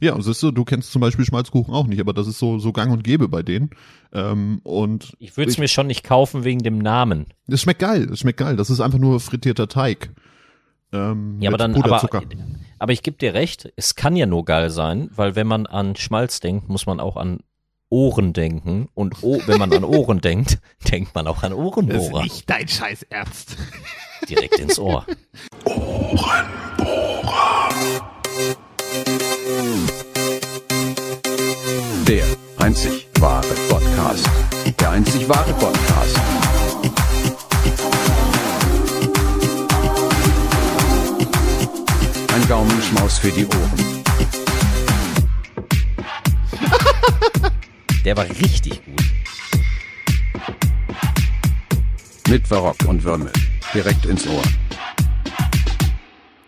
Ja, siehst du, du kennst zum Beispiel Schmalzkuchen auch nicht, aber das ist so, so gang und gäbe bei denen. Ähm, und Ich würde es mir schon nicht kaufen wegen dem Namen. es schmeckt geil, es schmeckt geil. Das ist einfach nur frittierter Teig. Ähm, Ja, aber mit dann, aber, aber ich gebe dir recht, es kann ja nur geil sein, weil wenn man an Schmalz denkt, muss man auch an Ohren denken. Und o wenn man an Ohren denkt, denkt man auch an Ohrenbohrer. dein Scheißernst. Direkt ins Ohr. Der einzig wahre Podcast. Der einzig wahre Podcast. Ein Gaumenschmaus für die Ohren. Der war richtig gut. Mit Barock und Würmel. Direkt ins Ohr.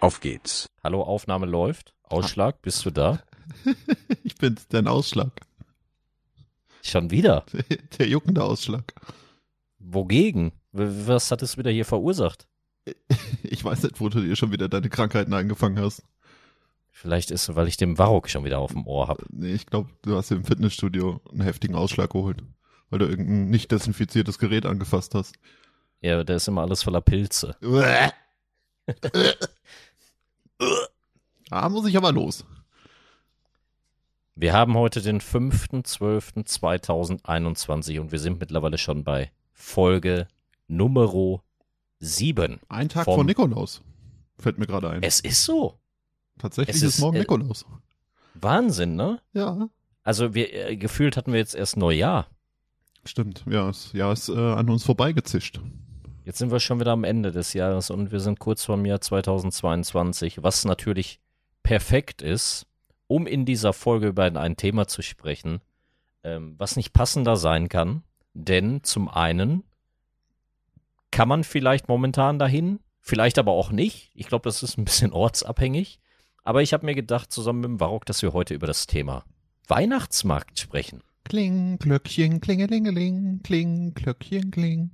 Auf geht's. Hallo, Aufnahme läuft. Ausschlag, bist du da? Ich bin's, dein Ausschlag. Schon wieder. Der juckende Ausschlag. Wogegen? Was hat es wieder hier verursacht? Ich weiß nicht, wo du dir schon wieder deine Krankheiten eingefangen hast. Vielleicht ist es, weil ich den Varrock schon wieder auf dem Ohr habe. Nee, ich glaube, du hast im Fitnessstudio einen heftigen Ausschlag geholt. Weil du irgendein nicht desinfiziertes Gerät angefasst hast. Ja, da ist immer alles voller Pilze. ah, muss ich aber los. Wir haben heute den 5.12.2021 und wir sind mittlerweile schon bei Folge Numero 7. Ein Tag Vom- vor Nikolaus. Fällt mir gerade ein. Es ist so. Tatsächlich es ist, ist, morgen äh, Nikolaus. Wahnsinn, ne? Ja, Also wir äh, gefühlt hatten wir jetzt erst Neujahr. stimmt. Ja, das Jahr ist äh, an uns vorbeigezischt. Jetzt sind wir schon wieder am Ende des Jahres und wir sind kurz vorm Jahr 2022, was natürlich perfekt ist, um in dieser Folge über ein Thema zu sprechen, ähm, was nicht passender sein kann. Denn zum einen kann man vielleicht momentan dahin, vielleicht aber auch nicht. Ich glaube, das ist ein bisschen ortsabhängig. Aber ich habe mir gedacht, zusammen mit dem Barock, dass wir heute über das Thema Weihnachtsmarkt sprechen. Kling, Glöckchen, klingelingeling, kling, Glöckchen, kling.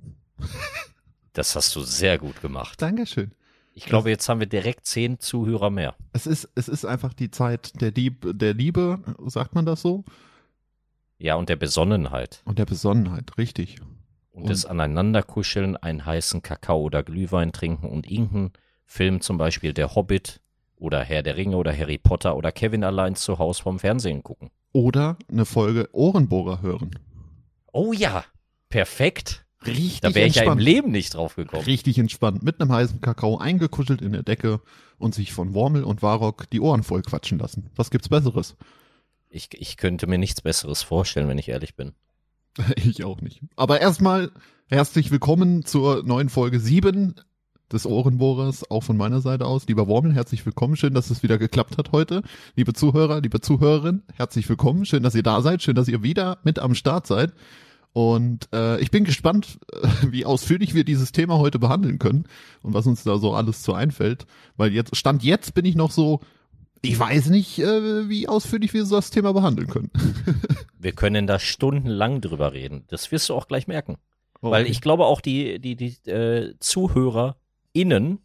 Das hast du sehr gut gemacht. Dankeschön. Ich glaube, jetzt haben wir direkt zehn Zuhörer mehr. Es ist, es ist einfach die Zeit der, Lieb, der Liebe, sagt man das so? Ja, und der Besonnenheit. Und der Besonnenheit, richtig. Und, Und- des Aneinanderkuscheln, einen heißen Kakao oder Glühwein trinken und irgendein Film, zum Beispiel Der Hobbit oder Herr der Ringe oder Harry Potter oder Kevin allein zu Hause vom Fernsehen gucken. Oder eine Folge Ohrenbohrer hören. Oh ja, perfekt. Richtig Da wäre ich ja im entspannt. Leben nicht drauf gekommen. Richtig entspannt, mit einem heißen Kakao eingekuschelt in der Decke und sich von Wormel und Warrock die Ohren voll quatschen lassen. Was gibt's Besseres? Ich, ich könnte mir nichts Besseres vorstellen, wenn ich ehrlich bin. Ich auch nicht. Aber erstmal herzlich willkommen zur neuen Folge 7 des Ohrenbohrers, auch von meiner Seite aus. Lieber Wormel, herzlich willkommen. Schön, dass es wieder geklappt hat heute. Liebe Zuhörer, liebe Zuhörerin, herzlich willkommen. Schön, dass ihr da seid. Schön, dass ihr wieder mit am Start seid. Und äh, ich bin gespannt, wie ausführlich wir dieses Thema heute behandeln können und was uns da so alles zu einfällt. Weil jetzt, Stand jetzt bin ich noch so, ich weiß nicht, äh, wie ausführlich wir so das Thema behandeln können. Wir können da stundenlang drüber reden. Das wirst du auch gleich merken. Oh, Weil okay. ich glaube auch die, die, die äh, ZuhörerInnen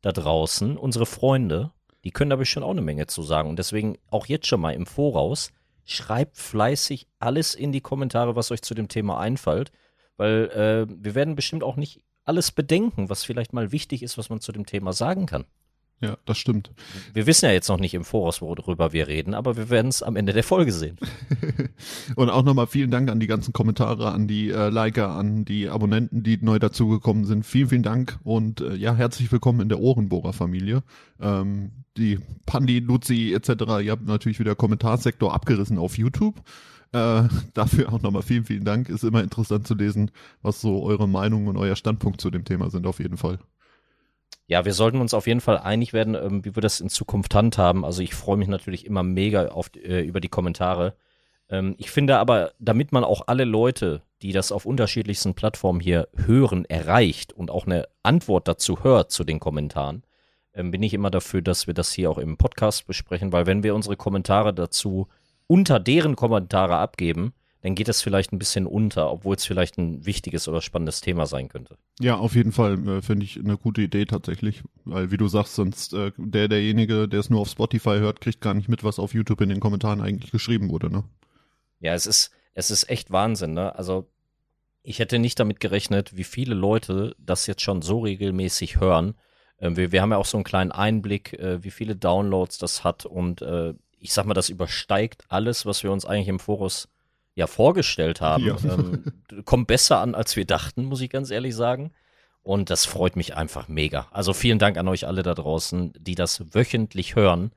da draußen, unsere Freunde, die können da bestimmt auch eine Menge zu sagen. Und deswegen auch jetzt schon mal im Voraus, schreibt fleißig alles in die Kommentare, was euch zu dem Thema einfällt. Weil äh, wir werden bestimmt auch nicht alles bedenken, was vielleicht mal wichtig ist, was man zu dem Thema sagen kann. Ja, das stimmt. Wir wissen ja jetzt noch nicht im Voraus, worüber wir reden, aber wir werden es am Ende der Folge sehen. Und auch nochmal vielen Dank an die ganzen Kommentare, an die äh, Liker, an die Abonnenten, die neu dazugekommen sind. Vielen, vielen Dank und äh, ja, herzlich willkommen in der Ohrenbohrer-Familie. Ähm, die Pandi, Luzi etc., ihr habt natürlich wieder Kommentarsektor abgerissen auf YouTube. Äh, dafür auch nochmal vielen, vielen Dank. Ist immer interessant zu lesen, was so eure Meinung und euer Standpunkt zu dem Thema sind, auf jeden Fall. Ja, wir sollten uns auf jeden Fall einig werden, ähm, wie wir das in Zukunft handhaben. Also ich freue mich natürlich immer mega auf, äh, über die Kommentare. Ähm, ich finde aber, damit man auch alle Leute, die das auf unterschiedlichsten Plattformen hier hören, erreicht und auch eine Antwort dazu hört zu den Kommentaren, ähm, bin ich immer dafür, dass wir das hier auch im Podcast besprechen, weil wenn wir unsere Kommentare dazu unter deren Kommentare abgeben, dann geht es vielleicht ein bisschen unter, obwohl es vielleicht ein wichtiges oder spannendes Thema sein könnte. Ja, auf jeden Fall äh, finde ich eine gute Idee tatsächlich, weil wie du sagst, sonst äh, der derjenige, der es nur auf Spotify hört, kriegt gar nicht mit, was auf YouTube in den Kommentaren eigentlich geschrieben wurde, ne? Ja, es ist es ist echt Wahnsinn, ne? Also ich hätte nicht damit gerechnet, wie viele Leute das jetzt schon so regelmäßig hören. Ähm, wir, wir haben ja auch so einen kleinen Einblick, äh, wie viele Downloads das hat und äh, ich sag mal, das übersteigt alles, was wir uns eigentlich im Voraus ja vorgestellt haben. Ja. Ähm, kommt besser an, als wir dachten, muss ich ganz ehrlich sagen. Und das freut mich einfach mega. Also vielen Dank an euch alle da draußen, die das wöchentlich hören.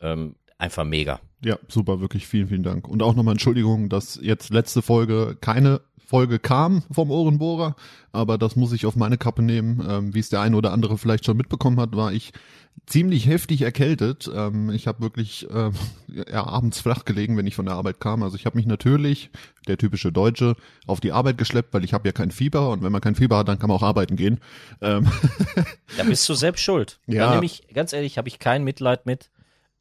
Ähm, einfach mega. Ja, super, wirklich vielen, vielen Dank. Und auch nochmal Entschuldigung, dass jetzt letzte Folge keine Folge kam vom Ohrenbohrer, aber das muss ich auf meine Kappe nehmen. Ähm, wie es der eine oder andere vielleicht schon mitbekommen hat, war ich ziemlich heftig erkältet. Ähm, ich habe wirklich ähm, ja, abends flach gelegen, wenn ich von der Arbeit kam. Also ich habe mich natürlich, der typische Deutsche, auf die Arbeit geschleppt, weil ich habe ja kein Fieber und wenn man kein Fieber hat, dann kann man auch arbeiten gehen. Ähm, Da bist du selbst schuld. Ja. Da nehme ich, ganz ehrlich, habe ich kein Mitleid mit.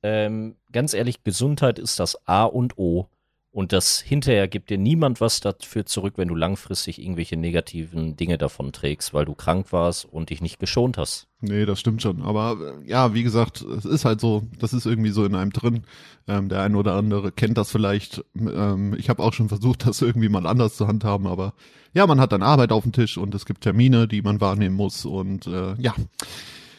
Ähm, ganz ehrlich, Gesundheit ist das A und O. Und das hinterher gibt dir niemand was dafür zurück, wenn du langfristig irgendwelche negativen Dinge davon trägst, weil du krank warst und dich nicht geschont hast. Nee, das stimmt schon. Aber äh, ja, wie gesagt, es ist halt so, das ist irgendwie so in einem drin. Ähm, der eine oder andere kennt das vielleicht. Ähm, ich habe auch schon versucht, das irgendwie mal anders zu handhaben, aber ja, man hat dann Arbeit auf dem Tisch und es gibt Termine, die man wahrnehmen muss und äh, ja,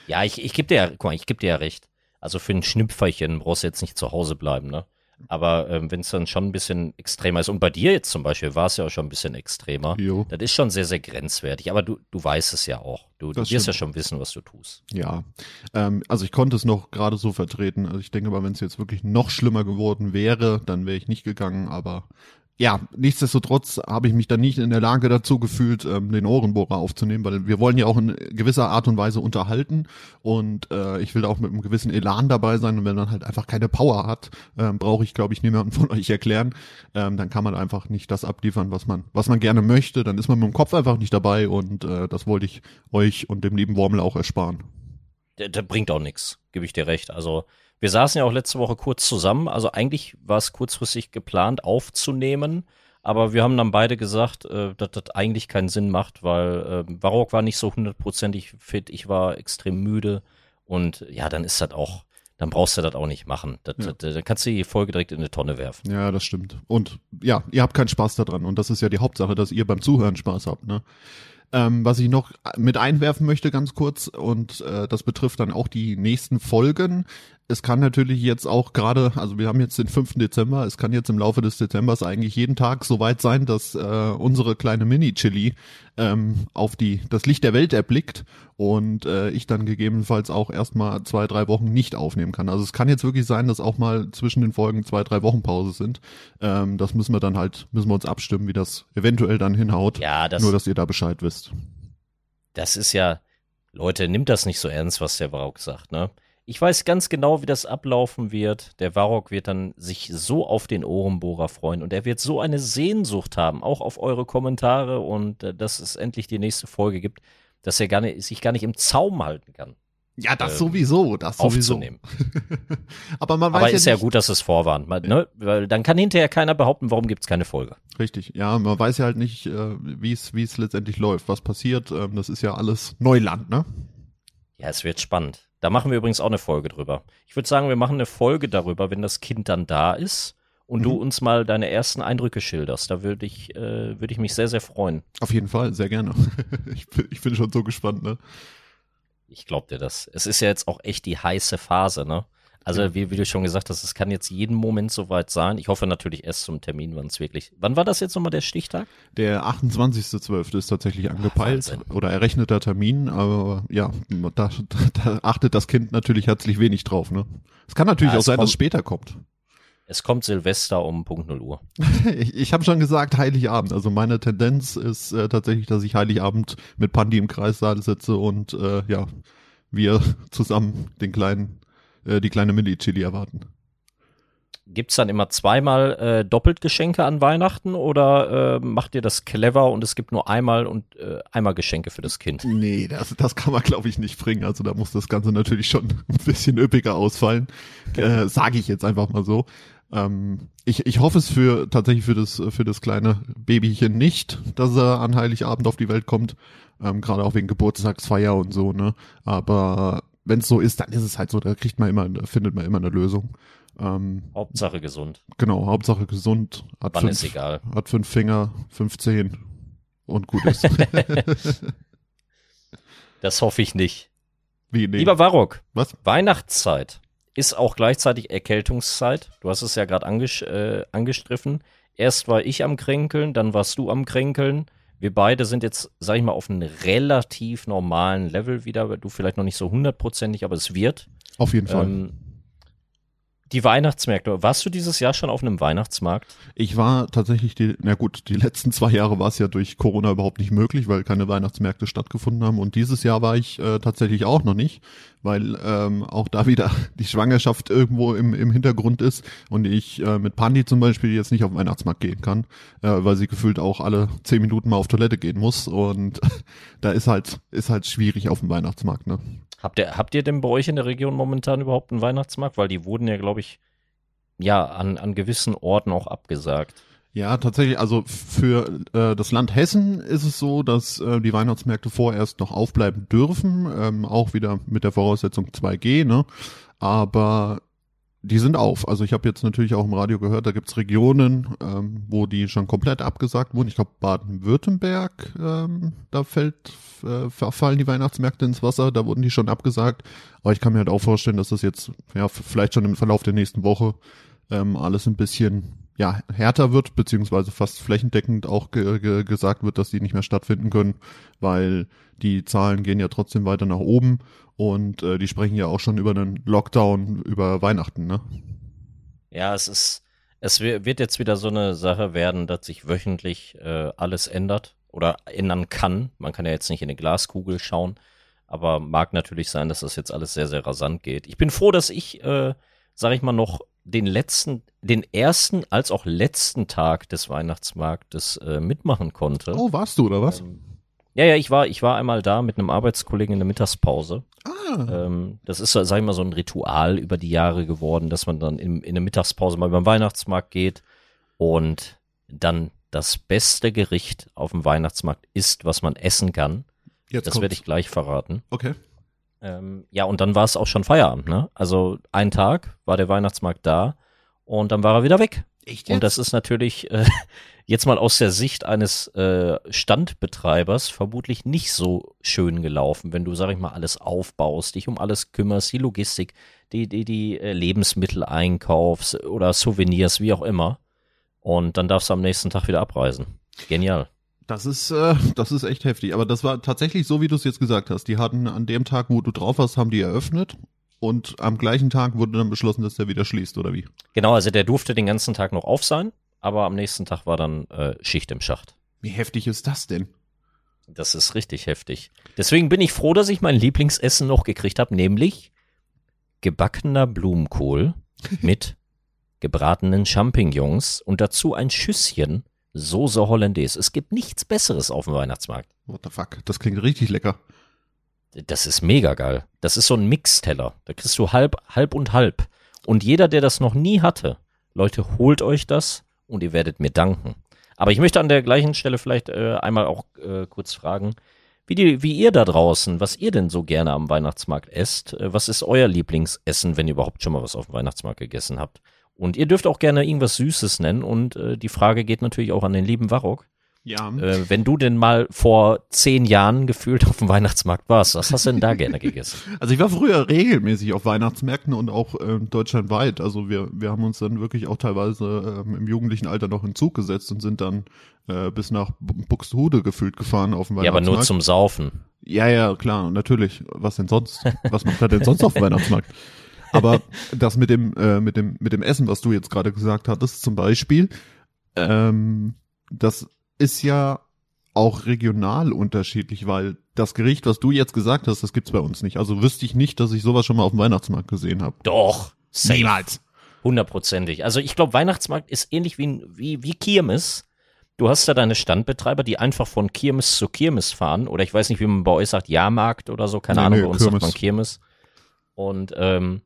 Ja, ich, ich gebe dir, ja- guck mal, ich gebe dir ja recht. Also für ein Schnüpferchen brauchst du jetzt nicht zu Hause bleiben, ne? Aber ähm, wenn es dann schon ein bisschen extremer ist, und bei dir jetzt zum Beispiel war es ja auch schon ein bisschen extremer, jo, das ist schon sehr, sehr grenzwertig. Aber du, du weißt es ja auch. Du, du wirst ja stimmt. schon wissen, was du tust. ja. Ähm, also ich konnte es noch gerade so vertreten. Also ich denke mal, wenn es jetzt wirklich noch schlimmer geworden wäre, dann wäre ich nicht gegangen, aber ja, nichtsdestotrotz habe ich mich dann nicht in der Lage dazu gefühlt, ähm, den Ohrenbohrer aufzunehmen, weil wir wollen ja auch in gewisser Art und Weise unterhalten und äh, ich will auch mit einem gewissen Elan dabei sein und wenn man halt einfach keine Power hat, ähm, brauche ich, glaube ich, niemanden von euch erklären, ähm, dann kann man einfach nicht das abliefern, was man, was man gerne möchte, dann ist man mit dem Kopf einfach nicht dabei und äh, das wollte ich euch und dem lieben Wormel auch ersparen. Der, der bringt auch nichts, gebe ich dir recht. Also wir saßen ja auch letzte Woche kurz zusammen. Also eigentlich war es kurzfristig geplant aufzunehmen, aber wir haben dann beide gesagt, äh, dass das eigentlich keinen Sinn macht, weil äh, Barock war nicht so hundertprozentig fit, ich war extrem müde und ja, dann ist das auch, dann brauchst du das auch nicht machen. Das, Ja. das, dann kannst du die Folge direkt in eine Tonne werfen. Ja, das stimmt. Und ja, ihr habt keinen Spaß daran. Und das ist ja die Hauptsache, dass ihr beim Zuhören Spaß habt. Ne? Ähm, was ich noch mit einwerfen möchte, ganz kurz, und äh, das betrifft dann auch die nächsten Folgen. Es kann natürlich jetzt auch gerade, also wir haben jetzt den 5. Dezember, es kann jetzt im Laufe des Dezembers eigentlich jeden Tag so weit sein, dass äh, unsere kleine Mini-Chili ähm, auf die das Licht der Welt erblickt und äh, ich dann gegebenenfalls auch erstmal zwei, drei Wochen nicht aufnehmen kann. Also es kann jetzt wirklich sein, dass auch mal zwischen den Folgen zwei, drei Wochen Pause sind. Ähm, das müssen wir dann halt, müssen wir uns abstimmen, wie das eventuell dann hinhaut. Ja, das, Nur, dass ihr da Bescheid wisst. das ist ja, Leute, nimmt das nicht so ernst, was der Varrock sagt, ne? Ich weiß ganz genau, wie das ablaufen wird. Der Varrock wird dann sich so auf den Ohrenbohrer freuen und er wird so eine Sehnsucht haben, auch auf eure Kommentare und äh, dass es endlich die nächste Folge gibt, dass er gar nicht, sich gar nicht im Zaum halten kann, Ja, das Ähm, sowieso, das sowieso. aufzunehmen. Aber man weiß Aber ja ist ja gut, dass es vorwarnt, man, ne? weil dann kann hinterher keiner behaupten, warum gibt's keine Folge. Richtig, ja, man weiß ja halt nicht, äh, wie es wie es letztendlich läuft, was passiert. Ähm, das ist ja alles Neuland, ne? Ja, es wird spannend. Da machen wir übrigens auch eine Folge drüber. Ich würde sagen, wir machen eine Folge darüber, wenn das Kind dann da ist und du Mhm. uns mal deine ersten Eindrücke schilderst. Da würde ich, äh, würde ich mich sehr, sehr freuen. Auf jeden Fall, sehr gerne. ich, bin, ich bin schon so gespannt, ne? Ich glaube dir das. Es ist ja jetzt auch echt die heiße Phase, ne? Also, wie, wie du schon gesagt hast, es kann jetzt jeden Moment soweit sein. Ich hoffe natürlich erst zum Termin, wann es wirklich. Wann war das jetzt nochmal der Stichtag? Der 28.12. ist tatsächlich angepeilt Wahnsinn. oder errechneter Termin, aber ja, da, da achtet das Kind natürlich herzlich wenig drauf, ne? Es kann natürlich Ja, auch es sein, dass kommt- es später kommt. Es kommt Silvester um Punkt 0 Uhr. Ich, ich habe schon gesagt Heiligabend. Also meine Tendenz ist äh, tatsächlich, dass ich Heiligabend mit Pandi im Kreissaal sitze und äh, ja, wir zusammen den kleinen, äh, die kleine Milli-Chili erwarten. Gibt's dann immer zweimal äh, doppelt Geschenke an Weihnachten oder äh, macht ihr das clever und es gibt nur einmal und äh, einmal Geschenke für das Kind? Nee, das, das kann man glaube ich nicht bringen. Also da muss das Ganze natürlich schon ein bisschen üppiger ausfallen. Äh, Sage ich jetzt einfach mal so. Ähm, ich, ich hoffe es für tatsächlich für das für das kleine Babychen nicht, dass er an Heiligabend auf die Welt kommt, ähm, gerade auch wegen Geburtstagsfeier und so. Ne, aber wenn es so ist, dann ist es halt so. Da kriegt man immer findet man immer eine Lösung. Ähm, Hauptsache gesund. genau, Hauptsache gesund. Hat Wann fünf, ist egal. hat fünf Finger, fünf Zehen und gut ist. Das hoffe ich nicht. Wie nee. Lieber Warok, Was? Weihnachtszeit ist auch gleichzeitig Erkältungszeit. Du hast es ja gerade anges äh, angestriffen. Erst war ich am Kränkeln, dann warst du am Kränkeln. Wir beide sind jetzt, sag ich mal, auf einem relativ normalen Level wieder. Du vielleicht noch nicht so hundertprozentig, aber es wird. Auf jeden Fall. Ähm, die Weihnachtsmärkte. Warst du dieses Jahr schon auf einem Weihnachtsmarkt? Ich war tatsächlich die, na gut, die letzten zwei Jahre war es ja durch Corona überhaupt nicht möglich, weil keine Weihnachtsmärkte stattgefunden haben. Und dieses Jahr war ich äh, tatsächlich auch noch nicht, weil ähm, auch da wieder die Schwangerschaft irgendwo im, im Hintergrund ist und ich äh, mit Pandi zum Beispiel jetzt nicht auf den Weihnachtsmarkt gehen kann, äh, weil sie gefühlt auch alle zehn Minuten mal auf Toilette gehen muss. Und da ist halt, ist halt schwierig auf dem Weihnachtsmarkt, ne? Habt ihr, habt ihr denn bei euch in der Region momentan überhaupt einen Weihnachtsmarkt? Weil die wurden ja, glaube ich, ja, an, an gewissen Orten auch abgesagt. Ja, tatsächlich. Also für äh, das Land Hessen ist es so, dass äh, die Weihnachtsmärkte vorerst noch aufbleiben dürfen, ähm, auch wieder mit der Voraussetzung 2G. Ne? Aber die sind auf. Also ich habe jetzt natürlich auch im Radio gehört, da gibt's Regionen, ähm, wo die schon komplett abgesagt wurden. Ich glaube Baden-Württemberg, ähm, da fällt, äh, fallen die Weihnachtsmärkte ins Wasser, da wurden die schon abgesagt. Aber ich kann mir halt auch vorstellen, dass das jetzt ja vielleicht schon im Verlauf der nächsten Woche ähm, alles ein bisschen ja, härter wird, beziehungsweise fast flächendeckend auch ge ge gesagt wird, dass die nicht mehr stattfinden können, weil die Zahlen gehen ja trotzdem weiter nach oben und äh, die sprechen ja auch schon über einen Lockdown über Weihnachten, ne? Ja, es ist, es wi- wird jetzt wieder so eine Sache werden, dass sich wöchentlich äh, alles ändert oder ändern kann. Man kann ja jetzt nicht in eine Glaskugel schauen, aber mag natürlich sein, dass das jetzt alles sehr, sehr rasant geht. Ich bin froh, dass ich, äh, sag ich mal, noch den letzten, den ersten als auch letzten Tag des Weihnachtsmarktes äh, mitmachen konnte. Oh, warst du oder was? Ähm, ja, ja, ich war, ich war einmal da mit einem Arbeitskollegen in der Mittagspause. Ah, Ähm, das ist, sag ich mal, so ein Ritual über die Jahre geworden, dass man dann in, in der Mittagspause mal über den Weihnachtsmarkt geht und dann das beste Gericht auf dem Weihnachtsmarkt isst, was man essen kann. jetzt Das werde ich gleich verraten. Okay. Ähm, ja, und dann war es auch schon Feierabend, ne? Also ein Tag war der Weihnachtsmarkt da und dann war er wieder weg. Echt Und das ist natürlich äh, jetzt mal aus der Sicht eines äh, Standbetreibers vermutlich nicht so schön gelaufen, wenn du, sag ich mal, alles aufbaust, dich um alles kümmerst, die Logistik, die, die, die äh, Lebensmittel einkaufst oder Souvenirs, wie auch immer. Und dann darfst du am nächsten Tag wieder abreisen. Genial. Das ist, äh, das ist echt heftig. Aber das war tatsächlich so, wie du es jetzt gesagt hast. Die hatten an dem Tag, wo du drauf warst, haben die eröffnet. Und am gleichen Tag wurde dann beschlossen, dass der wieder schließt, oder wie? Genau, also der durfte den ganzen Tag noch auf sein, aber am nächsten Tag war dann äh, Schicht im Schacht. Wie heftig ist das denn? Das ist richtig heftig. Deswegen bin ich froh, dass ich mein Lieblingsessen noch gekriegt habe, nämlich gebackener Blumenkohl mit gebratenen Champignons und dazu ein Schüsschen Soße Hollandaise. Es gibt nichts Besseres auf dem Weihnachtsmarkt. What the fuck? Das klingt richtig lecker. Das ist mega geil. Das ist so ein Mixteller. Da kriegst du halb, halb und halb. Und jeder, der das noch nie hatte, Leute, holt euch das und ihr werdet mir danken. Aber ich möchte an der gleichen Stelle vielleicht äh, einmal auch äh, kurz fragen, wie, die, wie ihr da draußen, was ihr denn so gerne am Weihnachtsmarkt esst. Äh, was ist euer Lieblingsessen, wenn ihr überhaupt schon mal was auf dem Weihnachtsmarkt gegessen habt? Und ihr dürft auch gerne irgendwas Süßes nennen. Und äh, die Frage geht natürlich auch an den lieben Warrock. Ja. Äh, wenn du denn mal vor zehn Jahren gefühlt auf dem Weihnachtsmarkt warst, was hast du denn da gerne gegessen? Also ich war früher regelmäßig auf Weihnachtsmärkten und auch ähm, deutschlandweit. Also wir, wir haben uns dann wirklich auch teilweise ähm, im jugendlichen Alter noch in Zug gesetzt und sind dann äh, bis nach Bu- Buxtehude gefühlt gefahren auf dem Ja, aber Weihnachtsmarkt. nur zum Saufen. Ja, ja, klar, natürlich. Was denn sonst? Was macht er denn sonst auf dem Weihnachtsmarkt? Aber das mit dem, äh, mit dem, mit dem Essen, was du jetzt gerade gesagt hattest, zum Beispiel, ähm, das ist ja auch regional unterschiedlich, weil das Gericht, was du jetzt gesagt hast, das gibt's bei uns nicht. Also wüsste ich nicht, dass ich sowas schon mal auf dem Weihnachtsmarkt gesehen habe. Doch, safe. Niemals. Hundertprozentig. Also ich glaube, Weihnachtsmarkt ist ähnlich wie, wie, wie Kirmes. Du hast da deine Standbetreiber, die einfach von Kirmes zu Kirmes fahren. Oder ich weiß nicht, wie man bei euch sagt, Jahrmarkt oder so. Keine Nee, Ahnung, nee, bei uns Kirmes. sagt man Kirmes. Und ähm,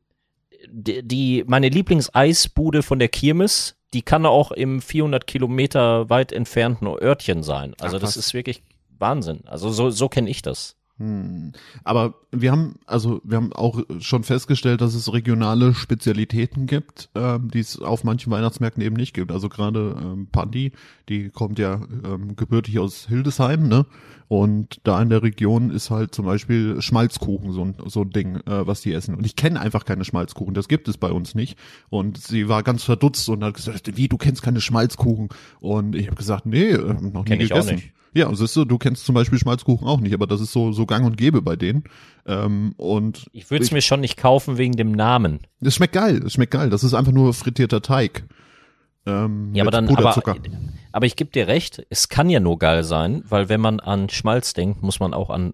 die, die, meine Lieblingseisbude von der Kirmes, die kann auch im 400 Kilometer weit entfernten Örtchen sein. Also Ach, das ist wirklich Wahnsinn. Also so, so kenne ich das. Hm. Aber wir haben, also wir haben auch schon festgestellt, dass es regionale Spezialitäten gibt, ähm, die es auf manchen Weihnachtsmärkten eben nicht gibt. Also gerade ähm, Pandi, die kommt ja ähm, gebürtig aus Hildesheim, ne? Und da in der Region ist halt zum Beispiel Schmalzkuchen so ein, so ein Ding, äh, was die essen. Und ich kenne einfach keine Schmalzkuchen, das gibt es bei uns nicht. Und sie war ganz verdutzt und hat gesagt, wie, du kennst keine Schmalzkuchen? Und ich habe gesagt, nee, äh, noch nie Kenn ich auch gegessen. nicht. Ja, siehst du, du kennst zum Beispiel Schmalzkuchen auch nicht, aber das ist so, so gang und gäbe bei denen. Ähm, und Ich würde es mir schon nicht kaufen wegen dem Namen. es schmeckt geil, es schmeckt geil. Das ist einfach nur frittierter Teig. Ähm, Ja, aber dann, aber, aber ich gebe dir recht, es kann ja nur geil sein, weil wenn man an Schmalz denkt, muss man auch an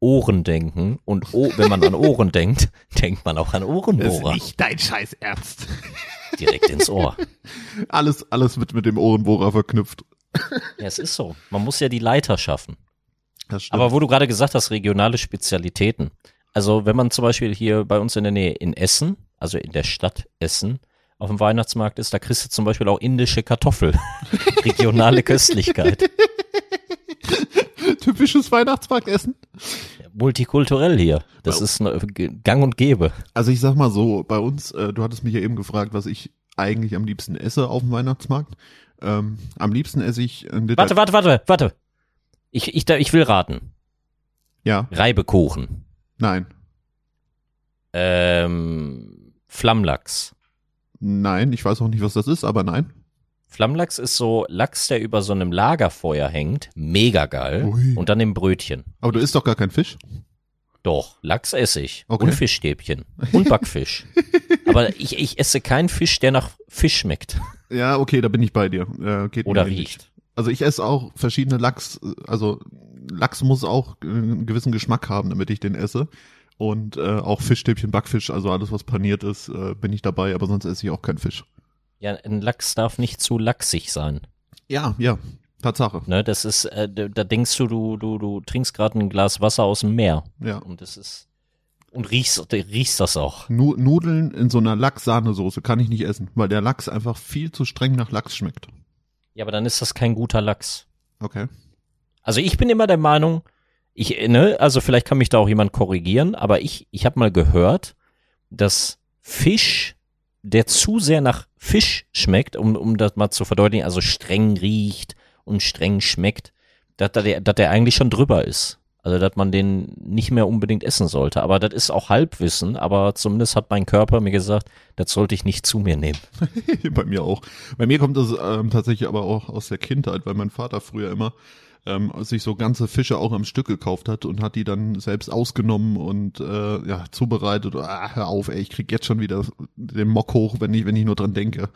Ohren denken. Und o wenn man an Ohren denkt, denkt man auch an Ohrenbohrer. dein scheiß Ernst. Direkt ins Ohr. Alles, alles wird mit dem Ohrenbohrer verknüpft. Ja, es ist so. Man muss ja die Leiter schaffen. Das stimmt. Aber wo du gerade gesagt hast, regionale Spezialitäten. Also wenn man zum Beispiel hier bei uns in der Nähe in Essen, also in der Stadt Essen, auf dem Weihnachtsmarkt ist, da kriegst du zum Beispiel auch indische Kartoffel. Regionale Köstlichkeit. Typisches Weihnachtsmarktessen. Multikulturell hier. Das ist ne- gang und gäbe. Also ich sag mal so, bei uns, äh, du hattest mich ja eben gefragt, was ich eigentlich am liebsten esse auf dem Weihnachtsmarkt. Ähm, am liebsten esse ich ein Liter. Warte, warte, warte, warte. Ich, ich, ich will raten. Ja, Reibekuchen. nein, Ähm, Flammlachs. nein, ich weiß auch nicht, was das ist, aber nein. Flammlachs ist so Lachs, der über so einem Lagerfeuer hängt. Mega geil. Ui. Und dann im Brötchen. Aber du isst doch gar kein Fisch. Doch, Lachs esse ich. Okay. Und Fischstäbchen. Und Backfisch. Aber ich, ich esse keinen Fisch, der nach Fisch schmeckt. Ja, okay, da bin ich bei dir. Äh, geht Oder riecht. Also ich esse auch verschiedene Lachs, also Lachs muss auch einen gewissen Geschmack haben, damit ich den esse. Und äh, auch Fischstäbchen, Backfisch, also alles, was paniert ist, äh, bin ich dabei, aber sonst esse ich auch keinen Fisch. Ja, ein Lachs darf nicht zu lachsig sein. Ja, ja, Tatsache. Ne, das ist, äh, da denkst du, du, du, du trinkst gerade ein Glas Wasser aus dem Meer. Ja. Und das ist. Und riechst, riechst das auch. Nu Nudeln in so einer Lachs-Sahnesoße kann ich nicht essen, weil der Lachs einfach viel zu streng nach Lachs schmeckt. Ja, aber dann ist das kein guter Lachs. Okay. Also ich bin immer der Meinung, ich, ne, also vielleicht kann mich da auch jemand korrigieren, aber ich, ich habe mal gehört, dass Fisch, der zu sehr nach Fisch schmeckt, um, um das mal zu verdeutlichen, also streng riecht und streng schmeckt, dass, der, dass der eigentlich schon drüber ist. Also, dass man den nicht mehr unbedingt essen sollte. Aber das ist auch Halbwissen, aber zumindest hat mein Körper mir gesagt, das sollte ich nicht zu mir nehmen. Bei mir auch. Bei mir kommt das ähm, tatsächlich aber auch aus der Kindheit, weil mein Vater früher immer ähm, sich so ganze Fische auch am Stück gekauft hat und hat die dann selbst ausgenommen und äh, ja zubereitet. Ah, hör auf, ey, ich krieg jetzt schon wieder den Mock hoch, wenn ich wenn ich nur dran denke.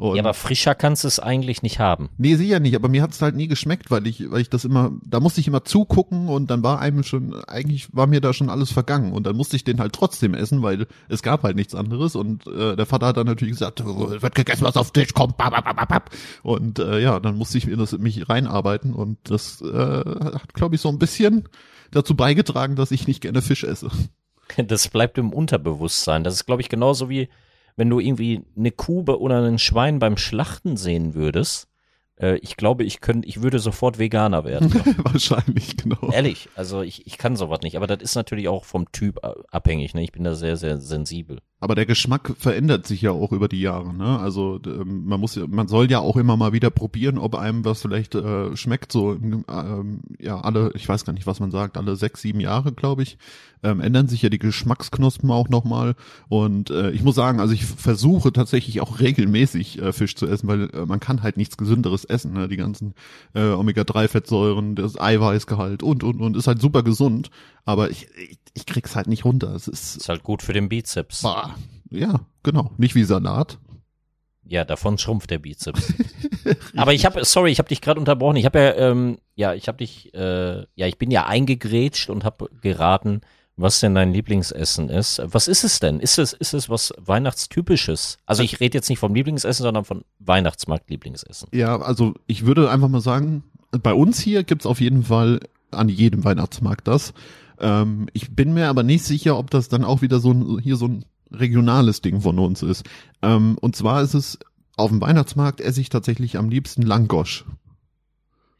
Und Ja, aber frischer kannst du es eigentlich nicht haben. Nee, sicher nicht, aber mir hat's halt nie geschmeckt, weil ich, weil ich das immer, da musste ich immer zugucken und dann war einem schon, eigentlich war mir da schon alles vergangen und dann musste ich den halt trotzdem essen, weil es gab halt nichts anderes und äh, der Vater hat dann natürlich gesagt, "Oh, wird gegessen, was auf den Tisch kommt, bap, bap, bap, bap. und äh, ja, dann musste ich mir das mich reinarbeiten und das äh, hat, glaube ich, so ein bisschen dazu beigetragen, dass ich nicht gerne Fisch esse. Das bleibt im Unterbewusstsein. Das ist, glaube ich, genauso wie wenn du irgendwie eine Kuh oder ein Schwein beim Schlachten sehen würdest. Äh, ich glaube, ich könnte, ich würde sofort Veganer werden. Wahrscheinlich, genau. Ehrlich, also ich, ich kann sowas nicht. Aber das ist natürlich auch vom Typ abhängig. Ne? Ich bin da sehr, sehr sensibel. Aber der Geschmack verändert sich ja auch über die Jahre, ne? Also ähm, man muss man soll ja auch immer mal wieder probieren, ob einem was vielleicht äh, schmeckt. So ähm, ja alle, ich weiß gar nicht, was man sagt, alle sechs, sieben Jahre, glaube ich, ähm, ändern sich ja die Geschmacksknospen auch nochmal. Und äh, ich muss sagen, also ich versuche tatsächlich auch regelmäßig äh, Fisch zu essen, weil äh, man kann halt nichts Gesünderes essen. Ne? Die ganzen äh, Omega-3-Fettsäuren, das Eiweißgehalt und und und ist halt super gesund. Aber ich, ich, ich krieg's halt nicht runter. Es ist Ist halt gut für den Bizeps. Bah. Ja, genau. Nicht wie Salat. Ja, davon schrumpft der Bizeps. Aber ich habe, sorry, ich habe dich gerade unterbrochen. Ich habe ja, ähm, ja, ich habe dich, äh, ja, ich bin ja eingegrätscht und habe geraten, was denn dein Lieblingsessen ist. Was ist es denn? Ist es, ist es was Weihnachtstypisches? Also ich rede jetzt nicht vom Lieblingsessen, sondern von Weihnachtsmarkt-Lieblingsessen. Ja, also ich würde einfach mal sagen, bei uns hier gibt's auf jeden Fall an jedem Weihnachtsmarkt das. Ähm, ich bin mir aber nicht sicher, ob das dann auch wieder so ein, hier so ein regionales Ding von uns ist. Ähm, und zwar ist es, auf dem Weihnachtsmarkt esse ich tatsächlich am liebsten Langosch.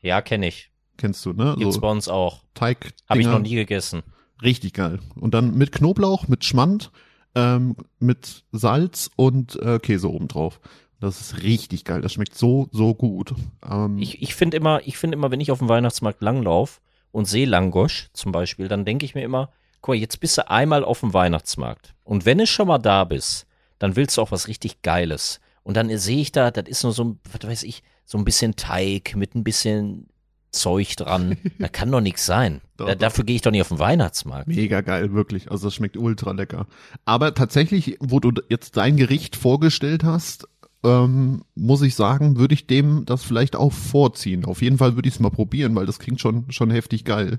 Ja, kenne ich. Kennst du, ne? Gibt's bei uns auch. Teig. Habe ich noch nie gegessen. Richtig geil. Und dann mit Knoblauch, mit Schmand, ähm, mit Salz und äh, Käse obendrauf. Das ist richtig geil. Das schmeckt so, so gut. Ähm, Ich, ich finde immer, ich immer, wenn ich auf dem Weihnachtsmarkt langlauf und sehe Langosch zum Beispiel, dann denke ich mir immer, guck mal, jetzt bist du einmal auf dem Weihnachtsmarkt. Und wenn du schon mal da bist, dann willst du auch was richtig Geiles. Und dann sehe ich da, das ist nur so, was weiß ich, so ein bisschen Teig mit ein bisschen Zeug dran. Da kann doch nichts sein. Doch, Da, dafür gehe ich doch nicht auf den Weihnachtsmarkt. Mega geil, wirklich. Also das schmeckt ultra lecker. Aber tatsächlich, wo du jetzt dein Gericht vorgestellt hast, ähm, muss ich sagen, würde ich dem das vielleicht auch vorziehen. Auf jeden Fall würde ich es mal probieren, weil das klingt schon, schon heftig geil.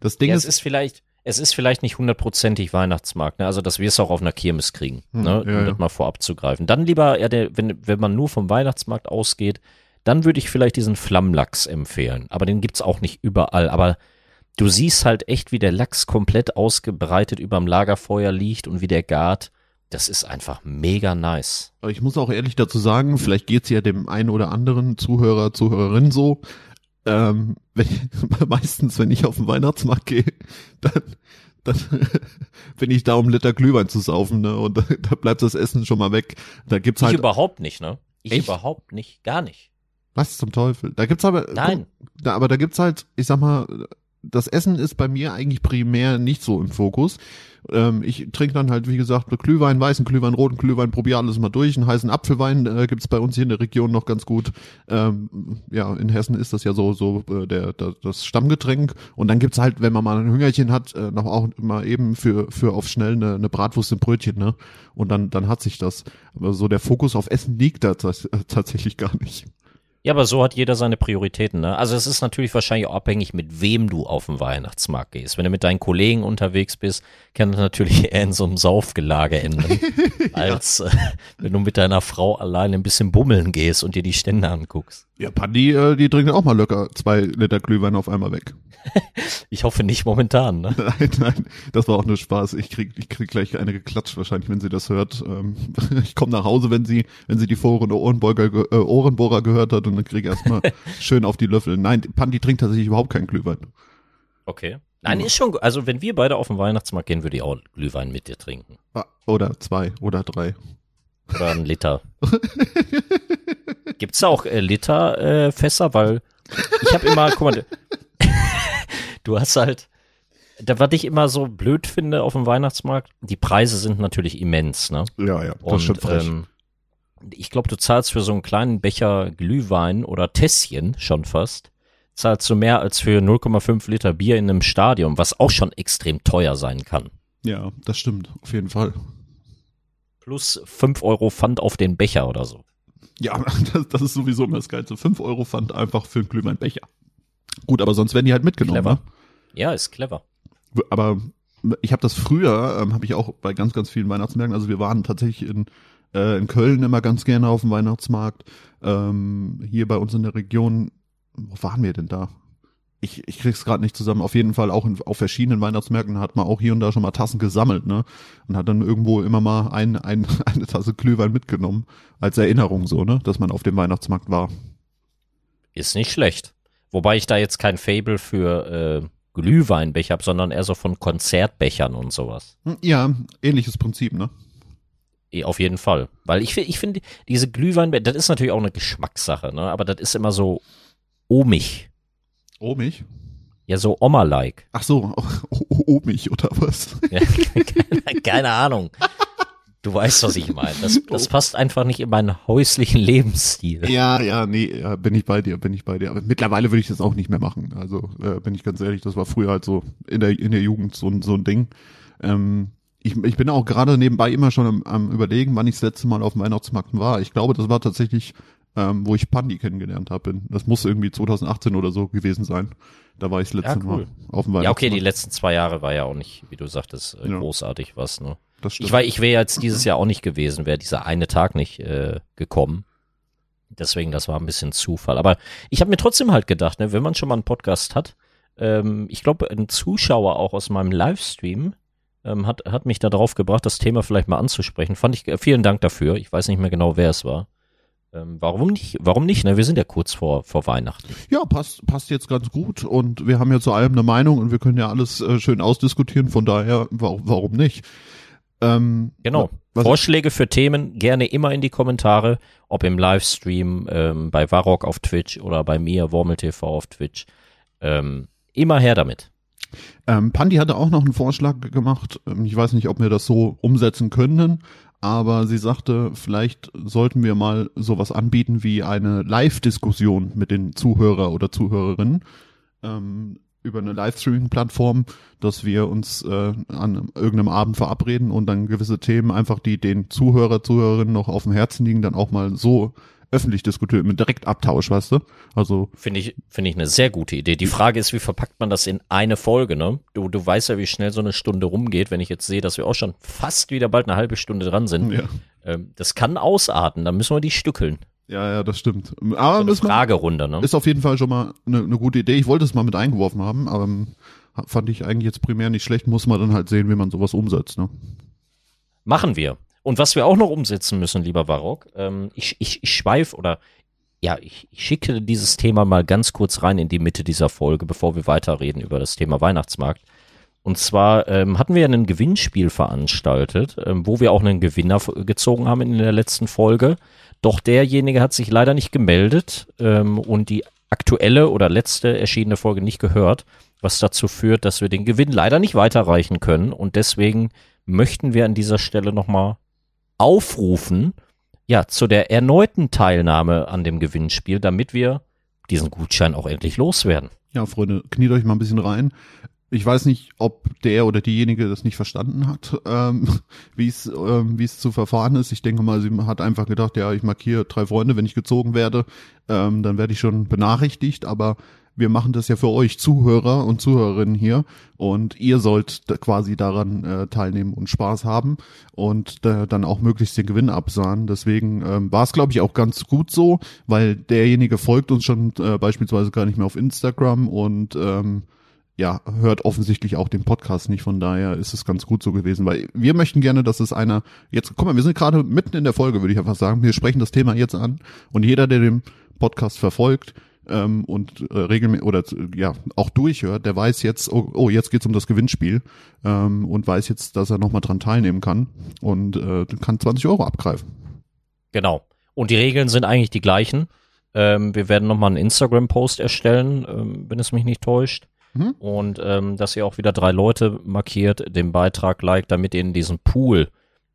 Das Ding Ja, ist, es ist vielleicht, es ist vielleicht nicht hundertprozentig Weihnachtsmarkt, ne? Also, dass wir es auch auf einer Kirmes kriegen, Hm, ne? ja, um ja. das mal vorab zu greifen. Dann lieber, ja, der, wenn, wenn man nur vom Weihnachtsmarkt ausgeht, dann würde ich vielleicht diesen Flammlachs empfehlen. Aber den gibt's auch nicht überall. Aber du siehst halt echt, wie der Lachs komplett ausgebreitet überm Lagerfeuer liegt und wie der gart. Das ist einfach mega nice. Ich muss auch ehrlich dazu sagen, vielleicht geht's ja dem einen oder anderen Zuhörer, Zuhörerin so. Ähm, wenn ich, meistens, wenn ich auf den Weihnachtsmarkt gehe, dann, dann bin ich da, um Liter Glühwein zu saufen, ne? Und da, da bleibt das Essen schon mal weg. Da gibt's Ich halt. überhaupt nicht, ne? Ich Echt? überhaupt nicht, gar nicht. Was zum Teufel? Da gibt's aber. Nein. Guck, da, aber da gibt's halt, ich sag mal, das Essen ist bei mir eigentlich primär nicht so im Fokus. Ähm, ich trinke dann halt, wie gesagt, Glühwein, weißen Glühwein, roten Glühwein, probiere alles mal durch. Einen heißen Apfelwein äh, gibt's bei uns hier in der Region noch ganz gut. Ähm, ja, in Hessen ist das ja so so äh, der, der das Stammgetränk. Und dann gibt's halt, wenn man mal ein Hüngerchen hat, äh, noch auch mal eben für für auf schnell eine, eine Bratwurst im Brötchen, ne? Und dann dann hat sich das. Aber so der Fokus auf Essen liegt da tats- tatsächlich gar nicht. Ja, aber so hat jeder seine Prioritäten, ne? Also es ist natürlich wahrscheinlich auch abhängig, mit wem du auf den Weihnachtsmarkt gehst. Wenn du mit deinen Kollegen unterwegs bist, kann das natürlich eher in so einem Saufgelage enden, als äh, wenn du mit deiner Frau alleine ein bisschen bummeln gehst und dir die Stände anguckst. Ja, Pandi, äh, die trinkt auch mal locker zwei Liter Glühwein auf einmal weg. Ich hoffe nicht momentan, ne? Nein, nein, das war auch nur Spaß. Ich krieg, ich krieg gleich eine geklatscht wahrscheinlich, wenn sie das hört. Ähm, ich komme nach Hause, wenn sie, wenn sie die Foren Ohrenbohrer, äh, Ohrenbohrer gehört hat und dann krieg ich erstmal schön auf die Löffel. Nein, Pandi trinkt tatsächlich überhaupt keinen Glühwein. Okay. Nein, ist schon, also wenn wir beide auf den Weihnachtsmarkt gehen, würde ich auch Glühwein mit dir trinken. Ah, Oder zwei oder drei. Oder einen Liter. Gibt's da auch äh, Liter äh? Weil ich habe immer, guck mal, du hast halt, da was ich immer so blöd finde auf dem Weihnachtsmarkt, die Preise sind natürlich immens, ne? Ja, ja, das Und schon frech. ähm, ich glaube, du zahlst für so einen kleinen Becher Glühwein oder Tässchen schon fast, zahlst du mehr als für 0,5 Liter Bier in einem Stadion, was auch schon extrem teuer sein kann. ja, das stimmt, auf jeden Fall. Plus 5 Euro Pfand auf den Becher oder so. Ja, das, das ist sowieso immer das Geilste. Fünf Euro Pfand einfach für einen Glühweinbecher. Gut, aber sonst werden die halt mitgenommen. Clever. Ne? Ja, ist clever. aber ich habe das früher, ähm, habe ich auch bei ganz, ganz vielen Weihnachtsmärkten, also wir waren tatsächlich in, äh, in Köln immer ganz gerne auf dem Weihnachtsmarkt. Ähm, hier bei uns in der Region, wo waren wir denn da? Ich, ich krieg's gerade nicht zusammen. Auf jeden Fall auch in, auf verschiedenen Weihnachtsmärkten hat man auch hier und da schon mal Tassen gesammelt, ne? Und hat dann irgendwo immer mal ein, ein, eine Tasse Glühwein mitgenommen. Als Erinnerung so, ne? Dass man auf dem Weihnachtsmarkt war. Ist nicht schlecht. Wobei ich da jetzt kein Fable für äh, Glühweinbecher habe, sondern eher so von Konzertbechern und sowas. Hm, Ja, ähnliches Prinzip, ne? Eh, Auf jeden Fall. Weil ich, ich finde, diese Glühweinbecher, das ist natürlich auch eine Geschmackssache, ne? Aber das ist immer so ohmig. Oh, mich? Ja, so Oma-like. Ach so, oh, oh, oh mich oder was? Ja, keine, keine Ahnung. Du weißt, was ich meine. Das, das passt einfach nicht in meinen häuslichen Lebensstil. Ja, ja, nee, ja, bin ich bei dir, bin ich bei dir. Aber mittlerweile würde ich das auch nicht mehr machen. Also äh, bin ich ganz ehrlich, das war früher halt so in der in der Jugend so, ein so ein Ding. Ähm, ich, ich bin auch gerade nebenbei immer schon am, am überlegen, wann ich das letzte Mal auf dem Weihnachtsmarkt war. Ich glaube, das war tatsächlich, ähm, wo ich Pandi kennengelernt habe. Das muss irgendwie 2018 oder so gewesen sein. Da war ich das letzte Ja, cool. Mal auf dem Weihnachtsmarkt. Ja, okay, die letzten zwei Jahre war ja auch nicht, wie du sagtest, äh, Ja. großartig was, ne? das stimmt. Ich, war, ich wäre jetzt dieses Jahr auch nicht gewesen, wäre dieser eine Tag nicht äh, gekommen. Deswegen, das war ein bisschen Zufall. Aber ich habe mir trotzdem halt gedacht, ne, wenn man schon mal einen Podcast hat, ähm, ich glaube, ein Zuschauer auch aus meinem Livestream, ähm, hat, hat mich da drauf gebracht, das Thema vielleicht mal anzusprechen. Fand ich, äh, vielen Dank dafür. Ich weiß nicht mehr genau, wer es war. Ähm, warum nicht? Warum nicht? Ne? Wir sind ja kurz vor, vor Weihnachten. Ja, passt, passt jetzt ganz gut und wir haben ja zu allem eine Meinung und wir können ja alles äh, schön ausdiskutieren, von daher, warum, warum nicht? Ähm, genau. Vorschläge für Themen gerne immer in die Kommentare, ob im Livestream, ähm, bei Varrock auf Twitch oder bei mir, WormelTV auf Twitch. Ähm, immer her damit. Ähm, Pandi hatte auch noch einen Vorschlag gemacht. Ähm, ich weiß nicht, ob wir das so umsetzen können, aber sie sagte, vielleicht sollten wir mal sowas anbieten wie eine Live-Diskussion mit den Zuhörer oder Zuhörerinnen ähm, über eine Livestreaming-Plattform, dass wir uns äh, an irgendeinem Abend verabreden und dann gewisse Themen einfach, die den Zuhörer, Zuhörerinnen noch auf dem Herzen liegen, dann auch mal so öffentlich diskutiert, mit Direktabtausch, weißt du? Also. Finde ich, finde ich eine sehr gute Idee. Die Frage ist, wie verpackt man das in eine Folge, ne? Du, du weißt ja, wie schnell so eine Stunde rumgeht, wenn ich jetzt sehe, dass wir auch schon fast wieder bald eine halbe Stunde dran sind. Ja. Ähm, das kann ausarten, da müssen wir die stückeln. Ja, ja, das stimmt. Aber so eine Fragerunde, ne? Ist auf jeden Fall schon mal eine, eine gute Idee. Ich wollte es mal mit eingeworfen haben, aber ähm, fand ich eigentlich jetzt primär nicht schlecht. Muss man dann halt sehen, wie man sowas umsetzt, ne? Machen wir. Und was wir auch noch umsetzen müssen, lieber Barock, ähm, ich, ich, ich schweif oder ja, ich, ich schicke dieses Thema mal ganz kurz rein in die Mitte dieser Folge, bevor wir weiterreden über das Thema Weihnachtsmarkt. Und zwar ähm, hatten wir ja ein Gewinnspiel veranstaltet, ähm, wo wir auch einen Gewinner gezogen haben in der letzten Folge. Doch derjenige hat sich leider nicht gemeldet ähm, und die aktuelle oder letzte erschienene Folge nicht gehört, was dazu führt, dass wir den Gewinn leider nicht weiterreichen können. Und deswegen möchten wir an dieser Stelle nochmal aufrufen, ja, zu der erneuten Teilnahme an dem Gewinnspiel, damit wir diesen Gutschein auch endlich loswerden. Ja, Freunde, kniet euch mal ein bisschen rein. Ich weiß nicht, ob der oder diejenige das nicht verstanden hat, ähm, wie es ähm, es zu verfahren ist. Ich denke mal, sie hat einfach gedacht, ja, ich markiere drei Freunde, wenn ich gezogen werde, ähm, dann werde ich schon benachrichtigt. Aber wir machen das ja für euch Zuhörer und Zuhörerinnen hier und ihr sollt quasi daran äh, teilnehmen und Spaß haben und äh, dann auch möglichst den Gewinn absahen. Deswegen ähm, war es, glaube ich, auch ganz gut so, weil derjenige folgt uns schon äh, beispielsweise gar nicht mehr auf Instagram und ähm, ja, hört offensichtlich auch den Podcast nicht. Von daher ist es ganz gut so gewesen, weil wir möchten gerne, dass es einer, jetzt, guck mal, wir sind gerade mitten in der Folge, würde ich einfach sagen. Wir sprechen das Thema jetzt an und jeder, der den Podcast verfolgt, ähm, und äh, regelmäßig oder ja auch durchhört, der weiß jetzt, oh, oh jetzt geht's um das Gewinnspiel ähm, und weiß jetzt, dass er nochmal dran teilnehmen kann und äh, kann 20 Euro abgreifen. Genau. Und die Regeln sind eigentlich die gleichen. Ähm, wir werden nochmal einen Instagram-Post erstellen, ähm, wenn es mich nicht täuscht. Mhm. Und ähm, dass ihr auch wieder drei Leute markiert, den Beitrag liked, damit ihr in diesen Pool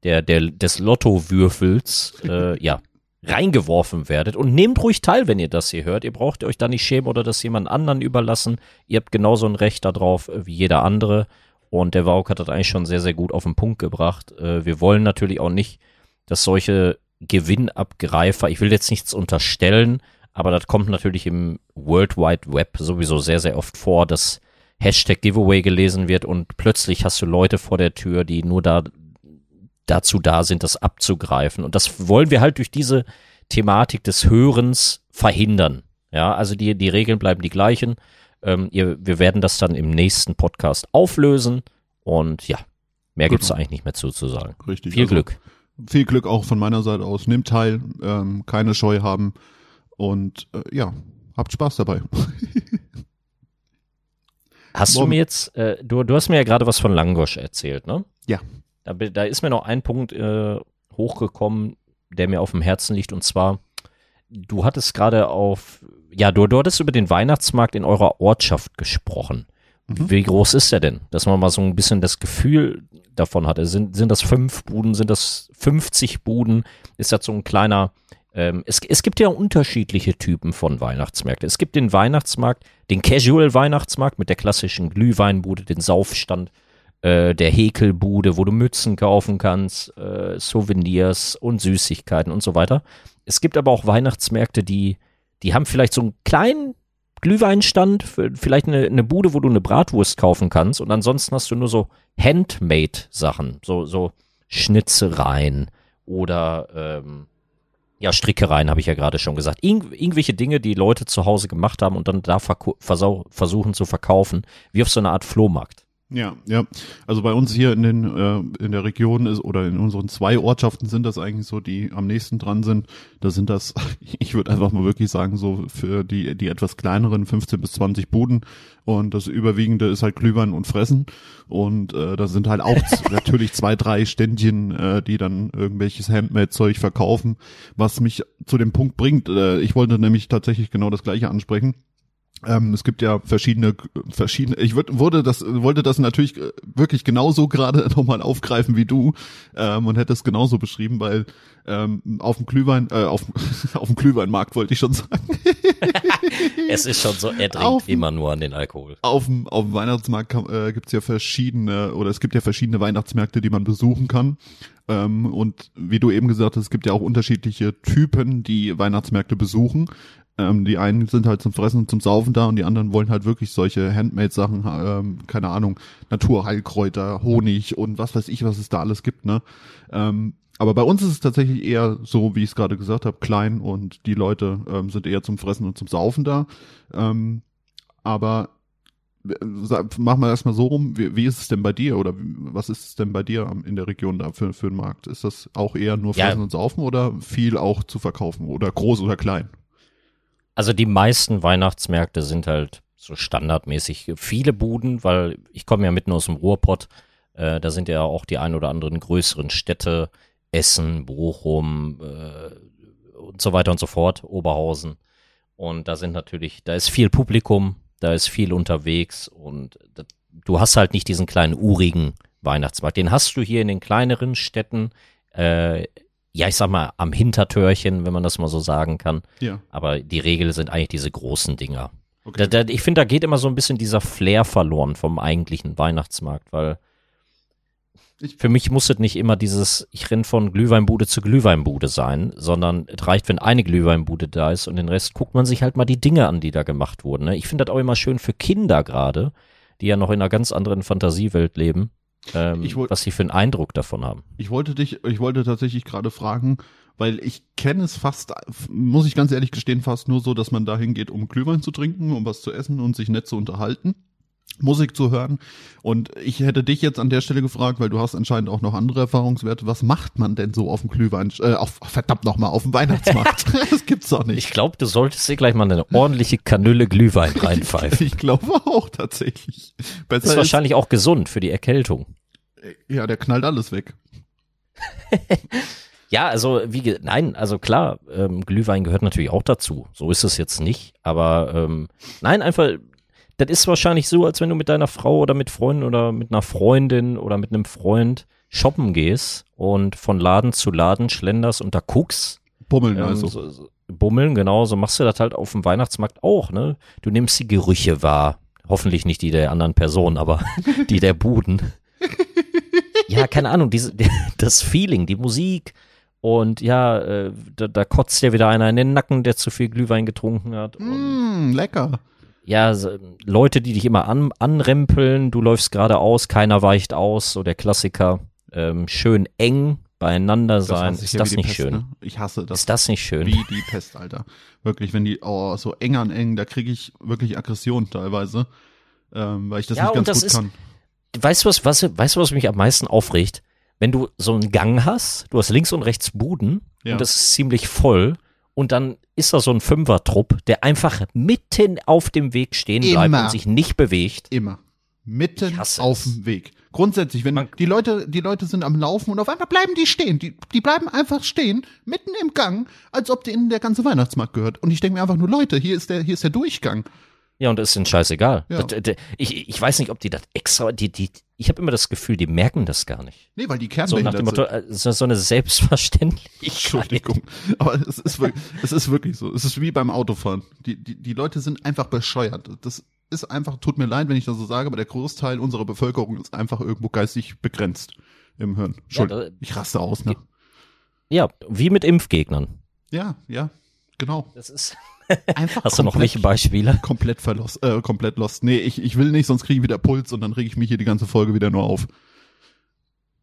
der, der, des Lotto-Würfels, äh, ja, reingeworfen werdet. Und nehmt ruhig teil, wenn ihr das hier hört. Ihr braucht euch da nicht schämen oder das jemand anderen überlassen. Ihr habt genauso ein Recht darauf wie jeder andere. Und der Wauk hat das eigentlich schon sehr, sehr gut auf den Punkt gebracht. Äh, wir wollen natürlich auch nicht, dass solche Gewinnabgreifer, ich will jetzt nichts unterstellen, aber das kommt natürlich im World Wide Web sowieso sehr, sehr oft vor, dass Hashtag Giveaway gelesen wird und plötzlich hast du Leute vor der Tür, die nur da dazu da sind, das abzugreifen. Und das wollen wir halt durch diese Thematik des Hörens verhindern. Ja, also die, die Regeln bleiben die gleichen. Ähm, ihr, wir werden das dann im nächsten Podcast auflösen. Und ja, mehr gibt es eigentlich nicht mehr zu, zu sagen. Richtig. Viel also, Glück. Viel Glück auch von meiner Seite aus. Nehmt teil, ähm, keine Scheu haben und äh, ja, habt Spaß dabei. Hast Morgen. du mir jetzt, äh, du, du hast mir ja gerade was von Langosch erzählt, ne? Ja. Da, da ist mir noch ein Punkt äh, hochgekommen, der mir auf dem Herzen liegt. Und zwar, du hattest gerade auf, ja, du, du hattest über den Weihnachtsmarkt in eurer Ortschaft gesprochen. Mhm. Wie groß ist der denn? Dass man mal so ein bisschen das Gefühl davon hatte. Sind, sind das fünf Buden? Sind das 50 Buden? Ist das so ein kleiner, ähm, es, es gibt ja unterschiedliche Typen von Weihnachtsmärkten. Es gibt den Weihnachtsmarkt, den Casual-Weihnachtsmarkt mit der klassischen Glühweinbude, den Saufstand äh, der Häkelbude, wo du Mützen kaufen kannst, äh, Souvenirs und Süßigkeiten und so weiter. Es gibt aber auch Weihnachtsmärkte, die, die haben vielleicht so einen kleinen Glühweinstand, vielleicht eine, eine Bude, wo du eine Bratwurst kaufen kannst und ansonsten hast du nur so Handmade-Sachen, so, so Schnitzereien oder ähm, ja, Strickereien habe ich ja gerade schon gesagt. Irgendw irgendwelche Dinge, die Leute zu Hause gemacht haben und dann da versuchen zu verkaufen, wie auf so einer Art Flohmarkt. Ja, ja. Also bei uns hier in den äh, in der Region ist oder in unseren zwei Ortschaften sind das eigentlich so, die am nächsten dran sind. Da sind das, ich würde einfach mal wirklich sagen, so für die die etwas kleineren 15 bis 20 Buden und das überwiegende ist halt Glühwein und Fressen und äh, da sind halt auch natürlich zwei drei Ständchen, äh, die dann irgendwelches Handmade-Zeug verkaufen, was mich zu dem Punkt bringt. Äh, ich wollte nämlich tatsächlich genau das Gleiche ansprechen. Ähm, es gibt ja verschiedene, verschiedene. Ich würd, wurde das, wollte das natürlich äh, wirklich genauso gerade nochmal aufgreifen wie du ähm, und hätte es genauso beschrieben, weil ähm, auf dem Glühwein, äh, auf, auf dem Glühweinmarkt wollte ich schon sagen. Es ist schon so, er trinkt Auf- immer nur an den Alkohol. Auf dem, auf dem Weihnachtsmarkt kann, äh, gibt es ja verschiedene, oder es gibt ja verschiedene Weihnachtsmärkte, die man besuchen kann. Ähm, und wie du eben gesagt hast, es gibt ja auch unterschiedliche Typen, die Weihnachtsmärkte besuchen. Ähm, die einen sind halt zum Fressen und zum Saufen da und die anderen wollen halt wirklich solche Handmade-Sachen, ähm, keine Ahnung, Naturheilkräuter, Honig und was weiß ich, was es da alles gibt, ne? Ähm, aber bei uns ist es tatsächlich eher so, wie ich es gerade gesagt habe, klein und die Leute ähm, sind eher zum Fressen und zum Saufen da. Ähm, aber mach mal erstmal so rum, wie, wie ist es denn bei dir oder was ist es denn bei dir in der Region da für, für den Markt? Ist das auch eher nur Ja. Fressen und Saufen oder viel auch zu verkaufen oder groß oder klein? Also die meisten Weihnachtsmärkte sind halt so standardmäßig viele Buden, weil ich komme ja mitten aus dem Ruhrpott. Äh, da sind ja auch die ein oder anderen größeren Städte, Essen, Bochum äh, und so weiter und so fort, Oberhausen. Und da sind natürlich, da ist viel Publikum, da ist viel unterwegs und das, du hast halt nicht diesen kleinen urigen Weihnachtsmarkt. Den hast du hier in den kleineren Städten, äh, ja, ich sag mal, am Hintertürchen, wenn man das mal so sagen kann. Ja. Aber die Regel sind eigentlich diese großen Dinger. Okay. Da, da, ich finde, da geht immer so ein bisschen dieser Flair verloren vom eigentlichen Weihnachtsmarkt, weil Ich- für mich muss es nicht immer dieses, ich renn von Glühweinbude zu Glühweinbude sein, sondern es reicht, wenn eine Glühweinbude da ist und den Rest guckt man sich halt mal die Dinge an, die da gemacht wurden. Ne? Ich finde das auch immer schön für Kinder gerade, die ja noch in einer ganz anderen Fantasiewelt leben, ähm, Ich woll- was sie für einen Eindruck davon haben. Ich wollte dich, ich wollte tatsächlich gerade fragen, weil ich kenne es fast, muss ich ganz ehrlich gestehen, fast nur so, dass man da hingeht, um Glühwein zu trinken, um was zu essen und sich nett zu unterhalten. Musik zu hören. Und ich hätte dich jetzt an der Stelle gefragt, weil du hast anscheinend auch noch andere Erfahrungswerte. Was macht man denn so auf dem Glühwein, äh, auf, verdammt nochmal, auf dem Weihnachtsmarkt? das gibt's doch nicht. Ich glaube, du solltest dir gleich mal eine ordentliche Kanüle Glühwein reinpfeifen. Ich glaube auch tatsächlich. Besser Ist wahrscheinlich auch gesund für die Erkältung. ja, der knallt alles weg. Ja, also wie nein, also klar, ähm, Glühwein gehört natürlich auch dazu. So ist es jetzt nicht, aber ähm, nein, einfach das ist wahrscheinlich so, als wenn du mit deiner Frau oder mit Freunden oder mit einer Freundin oder mit einem Freund shoppen gehst und von Laden zu Laden schlenderst und da guckst. Bummeln Ähm, also. so, so, bummeln, genau, so machst du das halt auf dem Weihnachtsmarkt auch, ne? Du nimmst die Gerüche wahr. Hoffentlich nicht die der anderen Person, aber die der Buden. ja, keine Ahnung, diese, das Feeling, die Musik und ja, äh, da, da kotzt dir wieder einer in den Nacken, der zu viel Glühwein getrunken hat. Mm, lecker. Ja, so, Leute, die dich immer an, anrempeln, du läufst geradeaus, keiner weicht aus, so der Klassiker. Ähm, schön eng beieinander sein. ich Ist das nicht Pest, schön? Ne? Ich hasse das. Ist das nicht schön? Wie die Pest, Alter. Wirklich, wenn die oh, so eng an eng, da kriege ich wirklich Aggression teilweise, ähm, weil ich das Ja, nicht ganz das gut ist- kann. weißt du was, was, weißt du, was mich am meisten aufregt? Wenn du so einen Gang hast, du hast links und rechts Buden Ja. und das ist ziemlich voll und dann ist da so ein Fünfertrupp, der einfach mitten auf dem Weg stehen bleibt Immer. und sich nicht bewegt. Immer. Mitten auf dem Weg. Grundsätzlich, wenn Man- die Leute, die Leute sind am Laufen und auf einmal bleiben die stehen. Die, die bleiben einfach stehen, mitten im Gang, als ob denen der ganze Weihnachtsmarkt gehört. Und ich denke mir einfach nur, Leute, hier ist der, hier ist der Durchgang. Ja, und das ist ihnen scheißegal. Ja. Das, das, ich, ich weiß nicht, ob die das extra, die, die, ich habe immer das Gefühl, die merken das gar nicht. Nee, weil die So nach Kernbehindert dem Motto, sind. äh, so, so eine Selbstverständlichkeit. Entschuldigung. Aber es ist, wirklich, es ist wirklich so. Es ist wie beim Autofahren. Die, die, die Leute sind einfach bescheuert. Das ist einfach, tut mir leid, wenn ich das so sage, aber der Großteil unserer Bevölkerung ist einfach irgendwo geistig begrenzt im Hirn. Entschuldigung. da- ich raste aus, ne? Ja, wie mit Impfgegnern. Ja, ja, genau. Das ist. Einfach Hast du noch welche Beispiele? Komplett verlost, äh, komplett lost. Nee, ich, ich will nicht, sonst kriege ich wieder Puls und dann reg ich mich hier die ganze Folge wieder nur auf.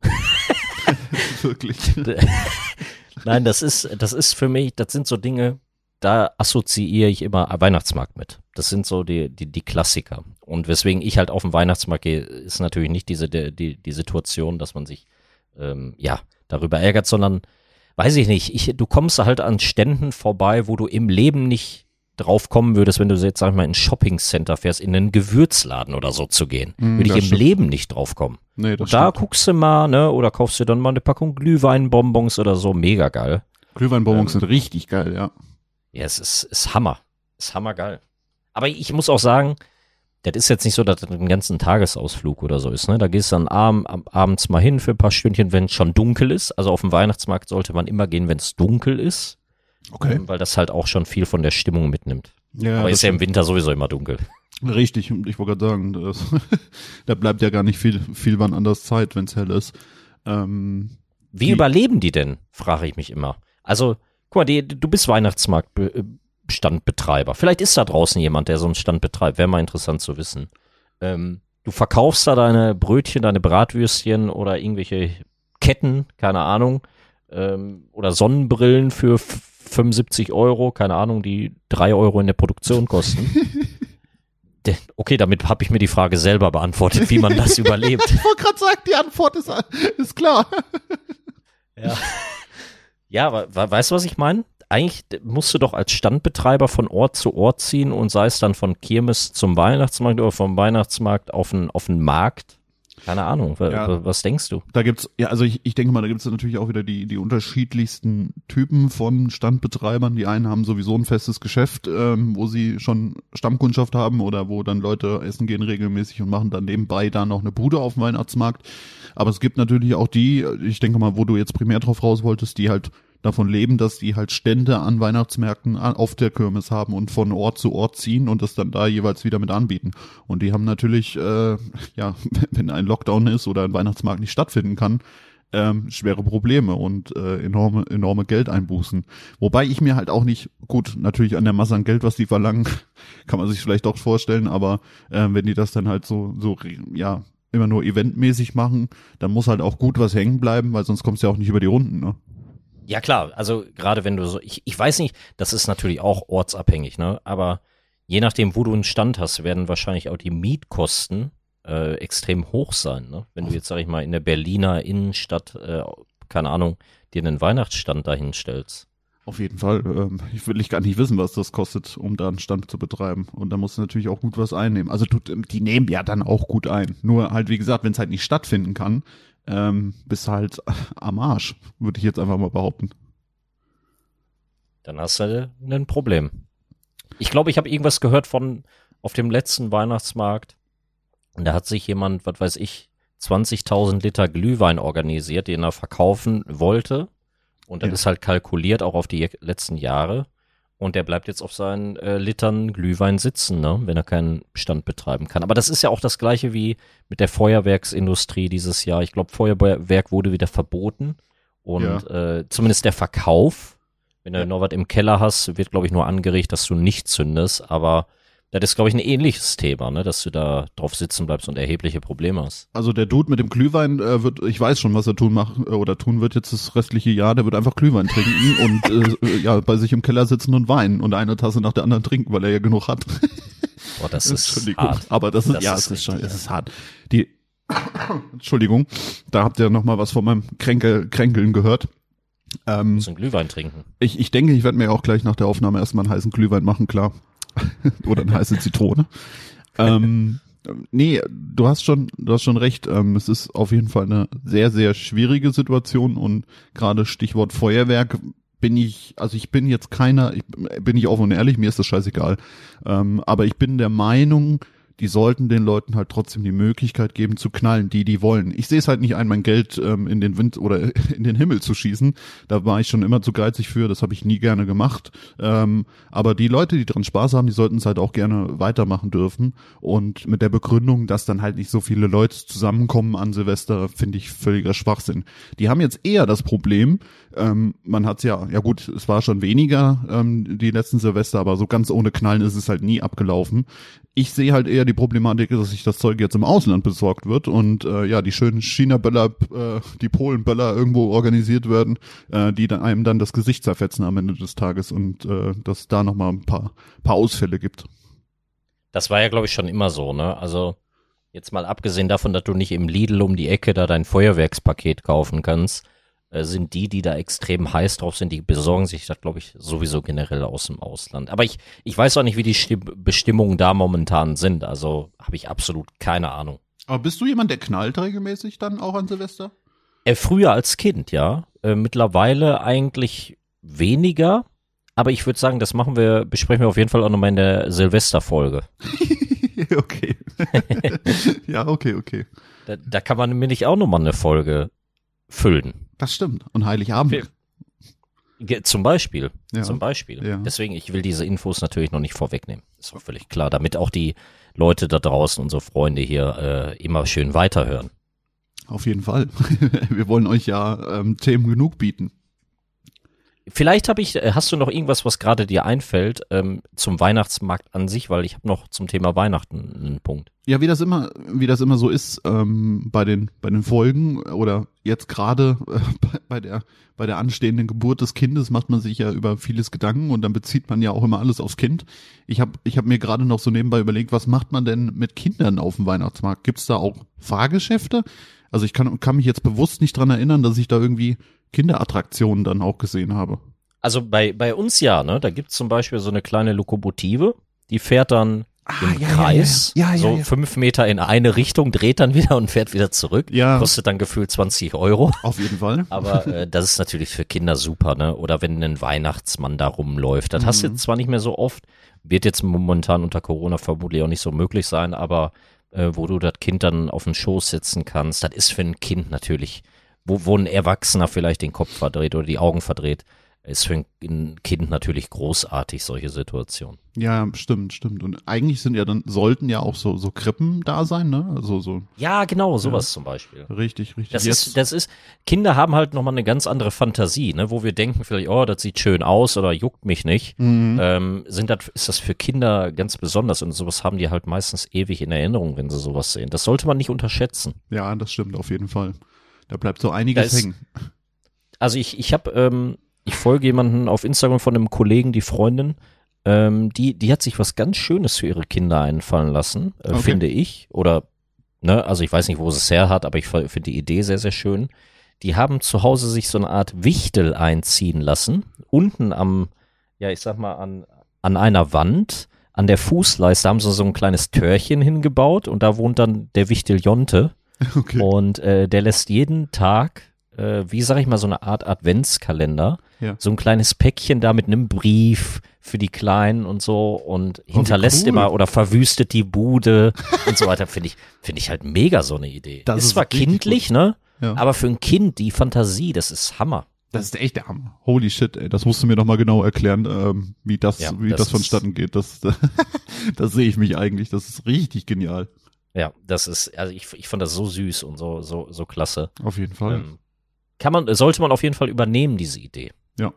Wirklich. Nein, das ist, das ist für mich, das sind so Dinge, da assoziiere ich immer Weihnachtsmarkt mit. Das sind so die, die, die Klassiker. Und weswegen ich halt auf den Weihnachtsmarkt gehe, ist natürlich nicht diese, die, die Situation, dass man sich, ähm, ja, darüber ärgert, sondern, weiß ich nicht, ich, du kommst halt an Ständen vorbei, wo du im Leben nicht drauf kommen würdest, wenn du jetzt, sag ich mal, in ein Shoppingcenter fährst, in einen Gewürzladen oder so zu gehen. Mm, Würde ich im stimmt. Leben nicht drauf kommen. Nee, das Und da stimmt. guckst du mal, ne, oder kaufst dir dann mal eine Packung Glühweinbonbons oder so, mega geil. Glühweinbonbons Ähm, sind richtig geil, ja. Ja, es ist, ist Hammer. Ist hammergeil. Aber ich muss auch sagen, das ist jetzt nicht so, dass das ein ganzen Tagesausflug oder so ist. Ne? Da gehst du dann abend, ab- abends mal hin für ein paar Stündchen, wenn es schon dunkel ist. Also auf dem Weihnachtsmarkt sollte man immer gehen, wenn es dunkel ist, Okay. ähm, weil das halt auch schon viel von der Stimmung mitnimmt. Ja, Aber ist ja im Winter sowieso immer dunkel. Richtig, ich wollte gerade sagen, das, da bleibt ja gar nicht viel, viel wann anders Zeit, wenn es hell ist. Ähm, Wie Die- überleben die denn, frage ich mich immer. Also, guck mal, die, du bist Weihnachtsmarktstandbetreiber. Vielleicht ist da draußen jemand, der so einen Stand betreibt. Wäre mal interessant zu wissen. Ähm, du verkaufst da deine Brötchen, deine Bratwürstchen oder irgendwelche Ketten, keine Ahnung, ähm, oder Sonnenbrillen für f- 75 Euro, keine Ahnung, die drei Euro in der Produktion kosten. Okay, damit habe ich mir die Frage selber beantwortet, wie man das überlebt. ich wollte gerade sagen, die Antwort ist, ist klar. Ja. Ja, aber we- weißt du, was ich meine? Eigentlich musst du doch als Standbetreiber von Ort zu Ort ziehen und sei es dann von Kirmes zum Weihnachtsmarkt oder vom Weihnachtsmarkt auf den, auf den Markt. Keine Ahnung. Ja. wa- Was denkst du? Da gibt's, ja, also ich, ich denke mal, da gibt's natürlich auch wieder die, die unterschiedlichsten Typen von Standbetreibern. Die einen haben sowieso ein festes Geschäft, ähm, wo sie schon Stammkundschaft haben oder wo dann Leute essen gehen regelmäßig und machen dann nebenbei da noch eine Bude auf dem Weihnachtsmarkt. Aber es gibt natürlich auch die, ich denke mal, wo du jetzt primär drauf raus wolltest, die halt davon leben, dass die halt Stände an Weihnachtsmärkten auf der Kirmes haben und von Ort zu Ort ziehen und das dann da jeweils wieder mit anbieten. Und die haben natürlich, äh, ja, wenn ein Lockdown ist oder ein Weihnachtsmarkt nicht stattfinden kann, ähm, schwere Probleme und äh, enorme, enorme Geldeinbußen. Wobei ich mir halt auch nicht, gut, natürlich an der Masse an Geld, was die verlangen, kann man sich vielleicht doch vorstellen, aber äh, wenn die das dann halt so, so, ja, immer nur eventmäßig machen, dann muss halt auch gut was hängen bleiben, weil sonst kommst du ja auch nicht über die Runden, ne? Ja klar, also gerade wenn du so, ich, ich weiß nicht, das ist natürlich auch ortsabhängig, ne? Aber je nachdem, wo du einen Stand hast, werden wahrscheinlich auch die Mietkosten äh, extrem hoch sein, ne? Wenn du jetzt, sag ich mal, in der Berliner Innenstadt, äh, keine Ahnung, dir einen Weihnachtsstand dahin stellst. Auf jeden Fall. Ähm, ich will ich gar nicht wissen, was das kostet, um da einen Stand zu betreiben. Und da musst du natürlich auch gut was einnehmen. Also du, die nehmen ja dann auch gut ein. Nur halt, wie gesagt, wenn es halt nicht stattfinden kann, ähm, bist du halt am Arsch, würde ich jetzt einfach mal behaupten. dann hast du ein Problem. Ich glaube, ich habe irgendwas gehört von auf dem letzten Weihnachtsmarkt. Und da hat sich jemand, was weiß ich, 20.000 Liter Glühwein organisiert, den er verkaufen wollte. Und das Ja. ist halt kalkuliert auch auf die letzten Jahre. Und der bleibt jetzt auf seinen äh, Litern Glühwein sitzen, ne? wenn er keinen Stand betreiben kann. Aber das ist ja auch das gleiche wie mit der Feuerwerksindustrie dieses Jahr. Ich glaube, Feuerwerk wurde wieder verboten. Und äh, zumindest der Verkauf, wenn du Ja. noch was im Keller hast, wird, glaube ich, nur angeregt, dass du nicht zündest. Aber das ist, glaube ich, ein ähnliches Thema, ne? dass du da drauf sitzen bleibst und erhebliche Probleme hast. Also der Dude mit dem Glühwein äh, wird, ich weiß schon, was er tun macht äh, oder tun wird jetzt das restliche Jahr. Der wird einfach Glühwein trinken und äh, ja bei sich im Keller sitzen und weinen und eine Tasse nach der anderen trinken, weil er ja genug hat. Boah, das ist hart. aber das ist Das ja, ist es ist schon, es ist hart. Die Entschuldigung, da habt ihr noch mal was von meinem Kränkel, Kränkeln gehört. Ähm, einen Glühwein trinken. ich, ich denke, ich werde mir auch gleich nach der Aufnahme erstmal einen heißen Glühwein machen, klar. Oder eine heiße Zitrone. ähm, nee, du hast schon, du hast schon recht. Ähm, es ist auf jeden Fall eine sehr, sehr schwierige Situation und gerade Stichwort Feuerwerk bin ich, also ich bin jetzt keiner, ich, bin ich offen und ehrlich, mir ist das scheißegal. Ähm, aber ich bin der Meinung, die sollten den Leuten halt trotzdem die Möglichkeit geben zu knallen, die die wollen. Ich sehe es halt nicht ein, mein Geld ähm, in den Wind oder in den Himmel zu schießen. Da war ich schon immer zu geizig für, das habe ich nie gerne gemacht. Ähm, aber die Leute, die dran Spaß haben, die sollten es halt auch gerne weitermachen dürfen. Und mit der Begründung, dass dann halt nicht so viele Leute zusammenkommen an Silvester, finde ich völliger Schwachsinn. Die haben jetzt eher das Problem, ähm, man hat's ja, ja gut, es war schon weniger ähm, die letzten Silvester, aber so ganz ohne Knallen ist es halt nie abgelaufen. Ich sehe halt eher die Problematik, dass sich das Zeug jetzt im Ausland besorgt wird und äh, ja, die schönen China-Böller, äh, die Polen-Böller irgendwo organisiert werden, äh, die dann einem dann das Gesicht zerfetzen am Ende des Tages und äh, dass da nochmal ein paar, paar Ausfälle gibt. Das war ja, glaube ich, schon immer so, ne? Also, jetzt mal abgesehen davon, dass du nicht im Lidl um die Ecke da dein Feuerwerkspaket kaufen kannst, sind die, die da extrem heiß drauf sind, die besorgen sich das, glaube ich, sowieso generell aus dem Ausland. Aber ich, ich weiß auch nicht, wie die Stimm Bestimmungen da momentan sind. Also habe ich absolut keine Ahnung. Aber bist du jemand, der knallt regelmäßig dann auch an Silvester? Äh, früher als Kind, ja. Äh, mittlerweile eigentlich weniger. Aber ich würde sagen, das machen wir, besprechen wir auf jeden Fall auch nochmal in der Silvesterfolge. okay. ja, okay, okay. Da, da kann man nämlich auch nochmal eine Folge füllen. Das stimmt. Und Heiligabend. Ge- Zum Beispiel. Ja. Zum Beispiel. Ja. Deswegen, ich will diese Infos natürlich noch nicht vorwegnehmen. Ist auch völlig klar, damit auch die Leute da draußen, unsere Freunde hier, äh, immer schön weiterhören. Auf jeden Fall. Wir wollen euch ja ähm, Themen genug bieten. Vielleicht habe ich, äh, hast du noch irgendwas, was gerade dir einfällt ähm, zum Weihnachtsmarkt an sich, weil ich habe noch zum Thema Weihnachten einen Punkt. Ja, wie das immer, wie das immer so ist ähm, bei den bei den Folgen oder jetzt gerade äh, bei, bei der bei der anstehenden Geburt des Kindes macht man sich ja über vieles Gedanken und dann bezieht man ja auch immer alles aufs Kind. Ich habe ich habe mir gerade noch so nebenbei überlegt, was macht man denn mit Kindern auf dem Weihnachtsmarkt? Gibt's da auch Fahrgeschäfte? Also ich kann kann mich jetzt bewusst nicht dran erinnern, dass ich da irgendwie Kinderattraktionen dann auch gesehen habe. Also bei, bei uns ja, ne? Da gibt's zum Beispiel so eine kleine Lokomotive, die fährt dann im ja, Kreis, ja, ja. So fünf Meter in eine Richtung, dreht dann wieder und fährt wieder zurück. Ja. Kostet dann gefühlt 20 Euro. Auf jeden Fall. Aber äh, das ist natürlich für Kinder super, ne? Oder wenn ein Weihnachtsmann da rumläuft. Das hast du Mhm. jetzt zwar nicht mehr so oft, wird jetzt momentan unter Corona vermutlich auch nicht so möglich sein, aber äh, wo du das Kind dann auf den Schoß setzen kannst, das ist für ein Kind natürlich, wo, wo ein Erwachsener vielleicht den Kopf verdreht oder die Augen verdreht, ist für ein Kind natürlich großartig, solche Situationen. Ja, stimmt, stimmt. Und eigentlich sind ja dann, sollten ja auch so, so Krippen da sein, ne? Also so Ja, genau, sowas zum Beispiel. richtig, richtig. Das Jetzt, ist, das ist, Kinder haben halt nochmal eine ganz andere Fantasie, ne, wo wir denken vielleicht, oh, das sieht schön aus oder juckt mich nicht. Mhm. Ähm, sind das, ist das für Kinder ganz besonders und sowas haben die halt meistens ewig in Erinnerung, wenn sie sowas sehen. Das sollte man nicht unterschätzen. ja, das stimmt auf jeden Fall. Da bleibt so einiges ist- hängen. Also ich, ich habe, ähm, ich folge jemanden auf Instagram von einem Kollegen, die Freundin, ähm, die, die hat sich was ganz Schönes für ihre Kinder einfallen lassen, äh, Okay. finde ich. Oder, ne, also ich weiß nicht, wo sie es her hat, aber ich finde die Idee sehr, sehr schön. Die haben zu Hause sich so eine Art Wichtel einziehen lassen. Unten am, ja, ich sag mal, an, an einer Wand, an der Fußleiste haben sie so ein kleines Törchen hingebaut und da wohnt dann der Wichtel Jonte. Okay. Und äh, der lässt jeden Tag, äh, wie sag ich mal, so eine Art Adventskalender, Ja. so ein kleines Päckchen da mit einem Brief für die Kleinen und so und hinterlässt cool. immer oder verwüstet die Bude und so weiter. Finde ich, finde ich halt mega so eine Idee. Das ist, ist zwar kindlich, ne? Ja. Aber für ein Kind die Fantasie, das ist Hammer. Das ist echt der Hammer. Holy shit, ey. Das musst du mir noch mal genau erklären, ähm, wie das, Ja, wie das das, vonstatten geht. Das, das sehe ich mich eigentlich. Das ist richtig genial. Ja, das ist, also ich, ich fand das so süß und so, so, so klasse. Auf jeden Fall. Ähm, kann man, sollte man auf jeden Fall übernehmen, diese Idee. Ja.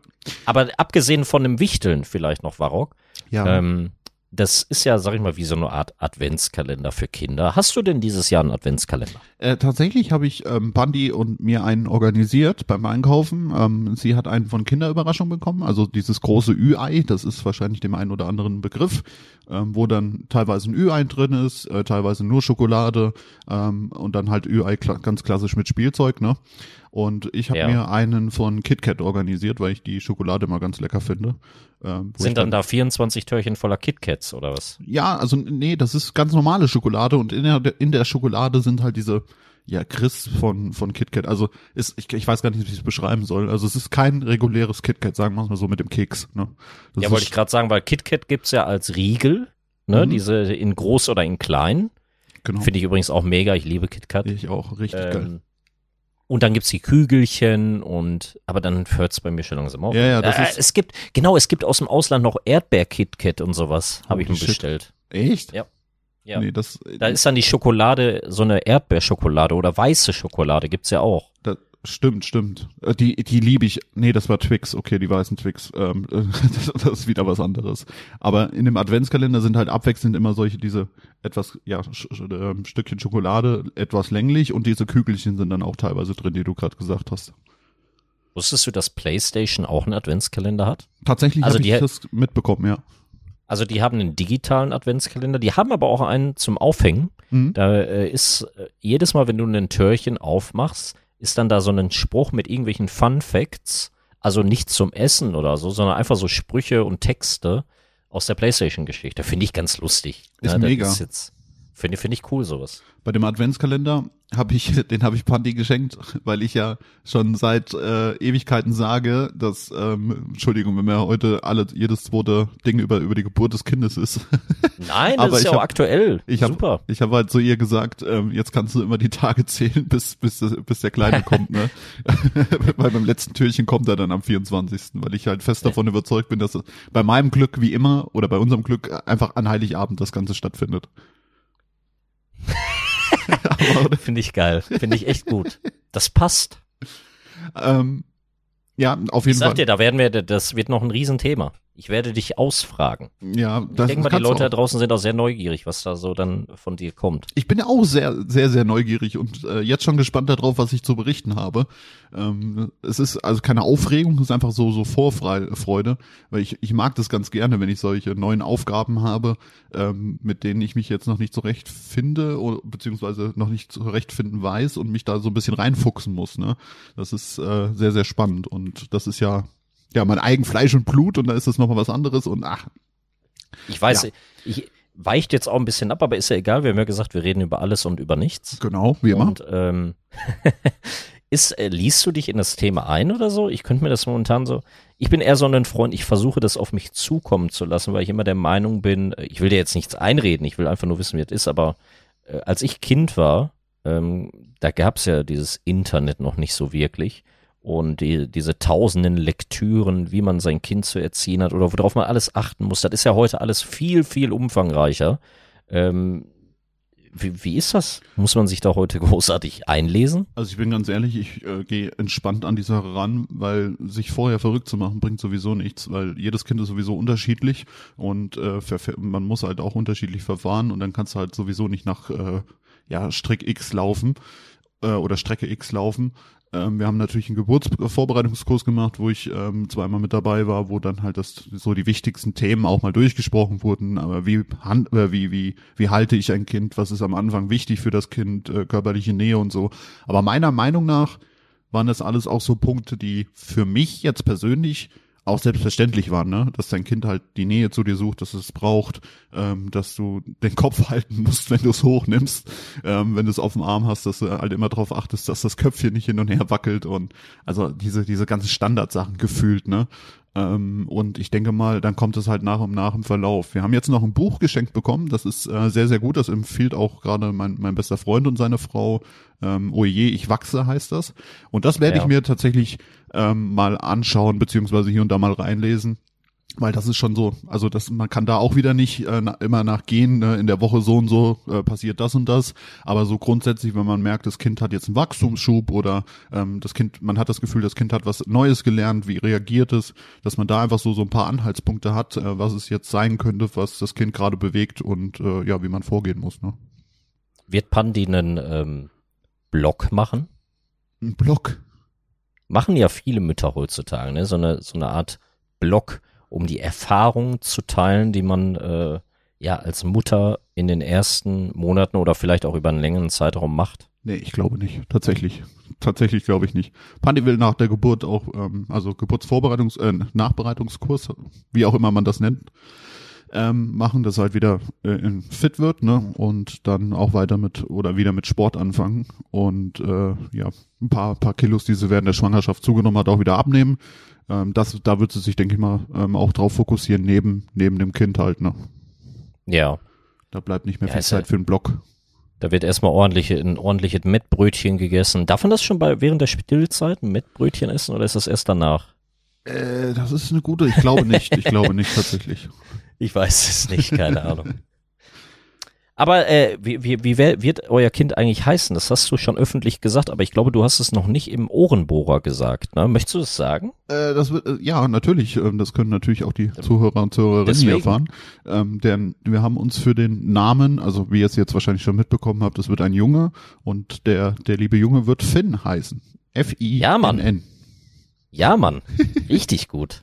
Aber abgesehen von einem Wichteln vielleicht noch Barock, ja. ähm, das ist ja, sag ich mal, wie so eine Art Adventskalender für Kinder. Hast du denn dieses Jahr einen Adventskalender? Äh, tatsächlich habe ich ähm, Bandi und mir einen organisiert beim Einkaufen. Ähm, sie hat einen von Kinderüberraschung bekommen, also dieses große Ü-Ei, das ist wahrscheinlich dem einen oder anderen Begriff, ähm, wo dann teilweise ein Ü-Ei drin ist, äh, teilweise nur Schokolade ähm, und dann halt Ü-Ei kla ganz klassisch mit Spielzeug, ne? Und ich habe Ja. mir einen von KitKat organisiert, weil ich die Schokolade mal ganz lecker finde. Ähm, Sind dann da 24 Törchen voller KitKats oder was? ja, also nee, das ist ganz normale Schokolade und in der, in der Schokolade sind halt diese ja Chris von von KitKat. Also ist ich, ich weiß gar nicht, wie ich es beschreiben soll. Also es ist kein reguläres KitKat, sagen wir es mal so mit dem Keks. Ne? Das ja, wollte ich gerade sagen, weil KitKat gibt's ja als Riegel, ne? Mhm. Diese in groß oder in klein. genau. Finde ich übrigens auch mega. Ich liebe KitKat. ich auch richtig geil. Und dann gibt's die Kügelchen und aber dann hört's bei mir schon langsam auf. Ja, ja, das äh, ist- es gibt genau, es gibt aus dem Ausland noch Erdbeer-KitKat und sowas. Habe ich mir shit. bestellt. Echt? Ja. Ja. Nee, das, Da ist dann die Schokolade, so eine Erdbeerschokolade oder weiße Schokolade gibt's ja auch. das stimmt, stimmt. Äh, Die die liebe ich. Nee, das war Twix. Okay, die weißen Twix. Ähm, das, ist wieder was anderes. Aber in dem Adventskalender sind halt abwechselnd immer solche diese etwas ja sch, ähm, Stückchen Schokolade etwas länglich und diese Kügelchen sind dann auch teilweise drin, die du gerade gesagt hast. Wusstest du, dass PlayStation auch einen Adventskalender hat? Tatsächlich Also habe die ich das mitbekommen, ja. Also die haben einen digitalen Adventskalender, die haben aber auch einen zum Aufhängen. Mhm. Da äh, ist äh, jedes Mal, wenn du ein Türchen aufmachst, ist dann da so ein Spruch mit irgendwelchen Fun Facts. Also nicht zum Essen oder so, sondern einfach so Sprüche und Texte aus der Playstation-Geschichte. Finde ich ganz lustig. Ist das mega. Ist jetzt, finde finde ich cool sowas. Bei dem Adventskalender habe ich, den habe ich Pandy geschenkt, weil ich ja schon seit äh, Ewigkeiten sage, dass, ähm, Entschuldigung, wenn mir heute alle jedes zweite Ding über über die Geburt des Kindes ist. Nein, das Aber ist ja ich auch hab- aktuell. Ich habe Super. ich habe halt zu ihr gesagt, ähm, jetzt kannst du immer die Tage zählen, bis bis bis der Kleine kommt, ne? weil beim letzten Türchen kommt er dann am 24., weil ich halt fest davon überzeugt bin, dass es bei meinem Glück wie immer oder bei unserem Glück einfach an Heiligabend das Ganze stattfindet. Finde ich geil. Finde ich echt gut. Das passt. ähm, ja, auf Ich jeden sag Fall. dir, da werden wir, das wird noch ein Riesenthema. Ich werde dich ausfragen. ja, Ich das denke mal, die Leute da draußen sind auch sehr neugierig, was da so dann von dir kommt. Ich bin ja auch sehr, sehr, sehr neugierig und äh, jetzt schon gespannt darauf, was ich zu berichten habe. Ähm, es ist also keine Aufregung, es ist einfach so so Vorfreude, weil ich, ich mag das ganz gerne, wenn ich solche neuen Aufgaben habe, ähm, mit denen ich mich jetzt noch nicht zurecht finde oder beziehungsweise noch nicht zurechtfinden weiß und mich da so ein bisschen reinfuchsen muss. Ne? Das ist äh, sehr, sehr spannend und das ist ja ja mein eigen Fleisch und Blut und da ist das nochmal was anderes und ach, Ich weiß, Ja. ich weicht jetzt auch ein bisschen ab, aber ist ja egal. Wir haben ja gesagt, wir reden über alles und über nichts. genau, wie immer. Und ähm, ist, äh, liest du dich in das Thema ein oder so? Ich könnte mir das momentan so. Ich bin eher so ein Freund, ich versuche das auf mich zukommen zu lassen, weil ich immer der Meinung bin, äh, ich will dir jetzt nichts einreden, ich will einfach nur wissen, wie es ist, aber äh, als ich Kind war, ähm, da gab es ja dieses Internet noch nicht so wirklich. Und die, diese tausenden Lektüren, wie man sein Kind zu erziehen hat oder worauf man alles achten muss, das ist ja heute alles viel, viel umfangreicher. Ähm, wie, wie ist das? Muss man sich da heute großartig einlesen? Also ich bin ganz ehrlich, ich äh, gehe entspannt an die Sache ran, weil sich vorher verrückt zu machen bringt sowieso nichts, weil jedes Kind ist sowieso unterschiedlich und äh, man muss halt auch unterschiedlich verfahren und dann kannst du halt sowieso nicht nach äh, ja, Strick X laufen äh, oder Strecke X laufen. Ähm, wir haben natürlich einen Geburtsvorbereitungskurs gemacht, wo ich ähm, zweimal mit dabei war, wo dann halt das so die wichtigsten Themen auch mal durchgesprochen wurden. Aber wie hand, äh, wie wie wie halte ich ein Kind? Was ist am Anfang wichtig für das Kind? Äh, körperliche Nähe und so. Aber meiner Meinung nach waren das alles auch so Punkte, die für mich jetzt persönlich auch selbstverständlich waren, ne? dass dein Kind halt die Nähe zu dir sucht, dass es braucht, ähm, dass du den Kopf halten musst, wenn du es hochnimmst, ähm, wenn du es auf dem Arm hast, dass du halt immer darauf achtest, dass das Köpfchen nicht hin und her wackelt und also diese diese ganzen Standardsachen gefühlt, ne? Ähm, und ich denke mal, dann kommt es halt nach und nach im Verlauf. Wir haben jetzt noch ein Buch geschenkt bekommen, das ist äh, sehr, sehr gut. Das empfiehlt auch gerade mein, mein bester Freund und seine Frau. Ähm, Oje, ich wachse heißt das. Und das werde Ja. ich mir tatsächlich ähm, mal anschauen, beziehungsweise hier und da mal reinlesen. Weil das ist schon so, also das, man kann da auch wieder nicht äh, immer nachgehen, ne, in der Woche so und so äh, passiert das und das, aber so grundsätzlich, wenn man merkt, das Kind hat jetzt einen Wachstumsschub oder ähm, das Kind, man hat das Gefühl, das Kind hat was Neues gelernt, wie reagiert es, dass man da einfach so so ein paar Anhaltspunkte hat, äh, was es jetzt sein könnte, was das Kind gerade bewegt und äh, ja, wie man vorgehen muss. Ne? Wird Pandi einen ähm, Blog machen? Ein Block. Machen ja viele Mütter heutzutage, ne? So eine, so eine Art Blog, um die Erfahrungen zu teilen, die man äh, ja als Mutter in den ersten Monaten oder vielleicht auch über einen längeren Zeitraum macht. Nee, ich glaube nicht. Tatsächlich. Tatsächlich glaube ich nicht. Pandi will nach der Geburt auch, ähm, also Geburtsvorbereitungs-, äh, Nachbereitungskurs, wie auch immer man das nennt, ähm, machen, dass er halt wieder äh, fit wird, ne? Und dann auch weiter mit oder wieder mit Sport anfangen. Und äh, ja, ein paar, paar Kilos, die sie während der Schwangerschaft zugenommen hat, auch wieder abnehmen. Ähm, das, da wird sie sich, denke ich mal, ähm, auch drauf fokussieren, neben, neben dem Kind halt, ne? Ja, Da bleibt nicht mehr viel ja- Zeit für einen Block. da wird erstmal ordentliche, ein ordentliches Mettbrötchen gegessen. Darf man das schon bei während der Stillzeit ein Mettbrötchen essen oder ist das erst danach? Äh, das ist eine gute, ich glaube nicht, ich glaube nicht tatsächlich. Ich weiß es nicht, keine Ahnung. Aber äh, wie, wie, wie wird euer Kind eigentlich heißen? Das hast du schon öffentlich gesagt, aber ich glaube, du hast es noch nicht im Ohrenbohrer gesagt. Ne? Möchtest du das sagen? Äh, das wird, äh, ja, natürlich. Ähm, das können natürlich auch die Zuhörer und Zuhörerinnen Deswegen. erfahren. Ähm, denn wir haben uns für den Namen, also wie ihr es jetzt wahrscheinlich schon mitbekommen habt, es wird ein Junge und der, der liebe Junge wird Finn heißen. F-I-N-N. Ja, Mann. Ja, Mann. Richtig gut.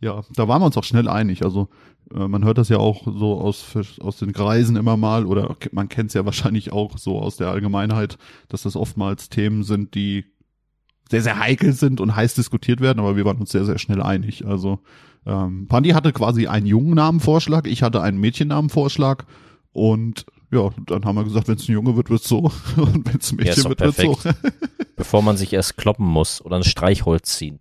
Ja, da waren wir uns auch schnell einig. Also man hört das ja auch so aus, aus den Kreisen immer mal oder man kennt es ja wahrscheinlich auch so aus der Allgemeinheit, dass das oftmals Themen sind, die sehr, sehr heikel sind und heiß diskutiert werden, aber wir waren uns sehr, sehr schnell einig. Also ähm, Pandi hatte quasi einen Jungennamenvorschlag, ich hatte einen Mädchennamenvorschlag und ja, dann haben wir gesagt, wenn es ein Junge wird, wird's so und wenn es ein Mädchen Ja, wird, doch wird's so. Bevor man sich erst kloppen muss oder ein Streichholz ziehen.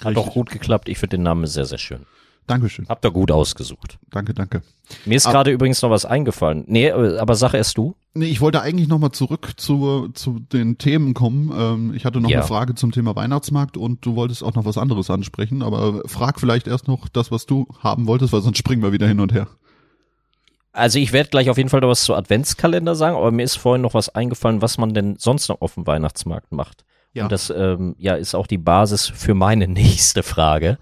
Hat doch Richtig. gut geklappt. Ich finde den Namen sehr, sehr schön. Dankeschön. Habt ihr gut ausgesucht. Danke, danke. Mir ist Ah. gerade übrigens noch was eingefallen. Nee, aber sag erst du. Nee, ich wollte eigentlich nochmal zurück zu, zu den Themen kommen. Ähm, ich hatte noch Ja. eine Frage zum Thema Weihnachtsmarkt und du wolltest auch noch was anderes ansprechen, aber frag vielleicht erst noch das, was du haben wolltest, weil sonst springen wir wieder hin und her. Also ich werde gleich auf jeden Fall noch was zu Adventskalender sagen, aber mir ist vorhin noch was eingefallen, was man denn sonst noch auf dem Weihnachtsmarkt macht. Ja. Und das ähm, ja, ist auch die Basis für meine nächste Frage.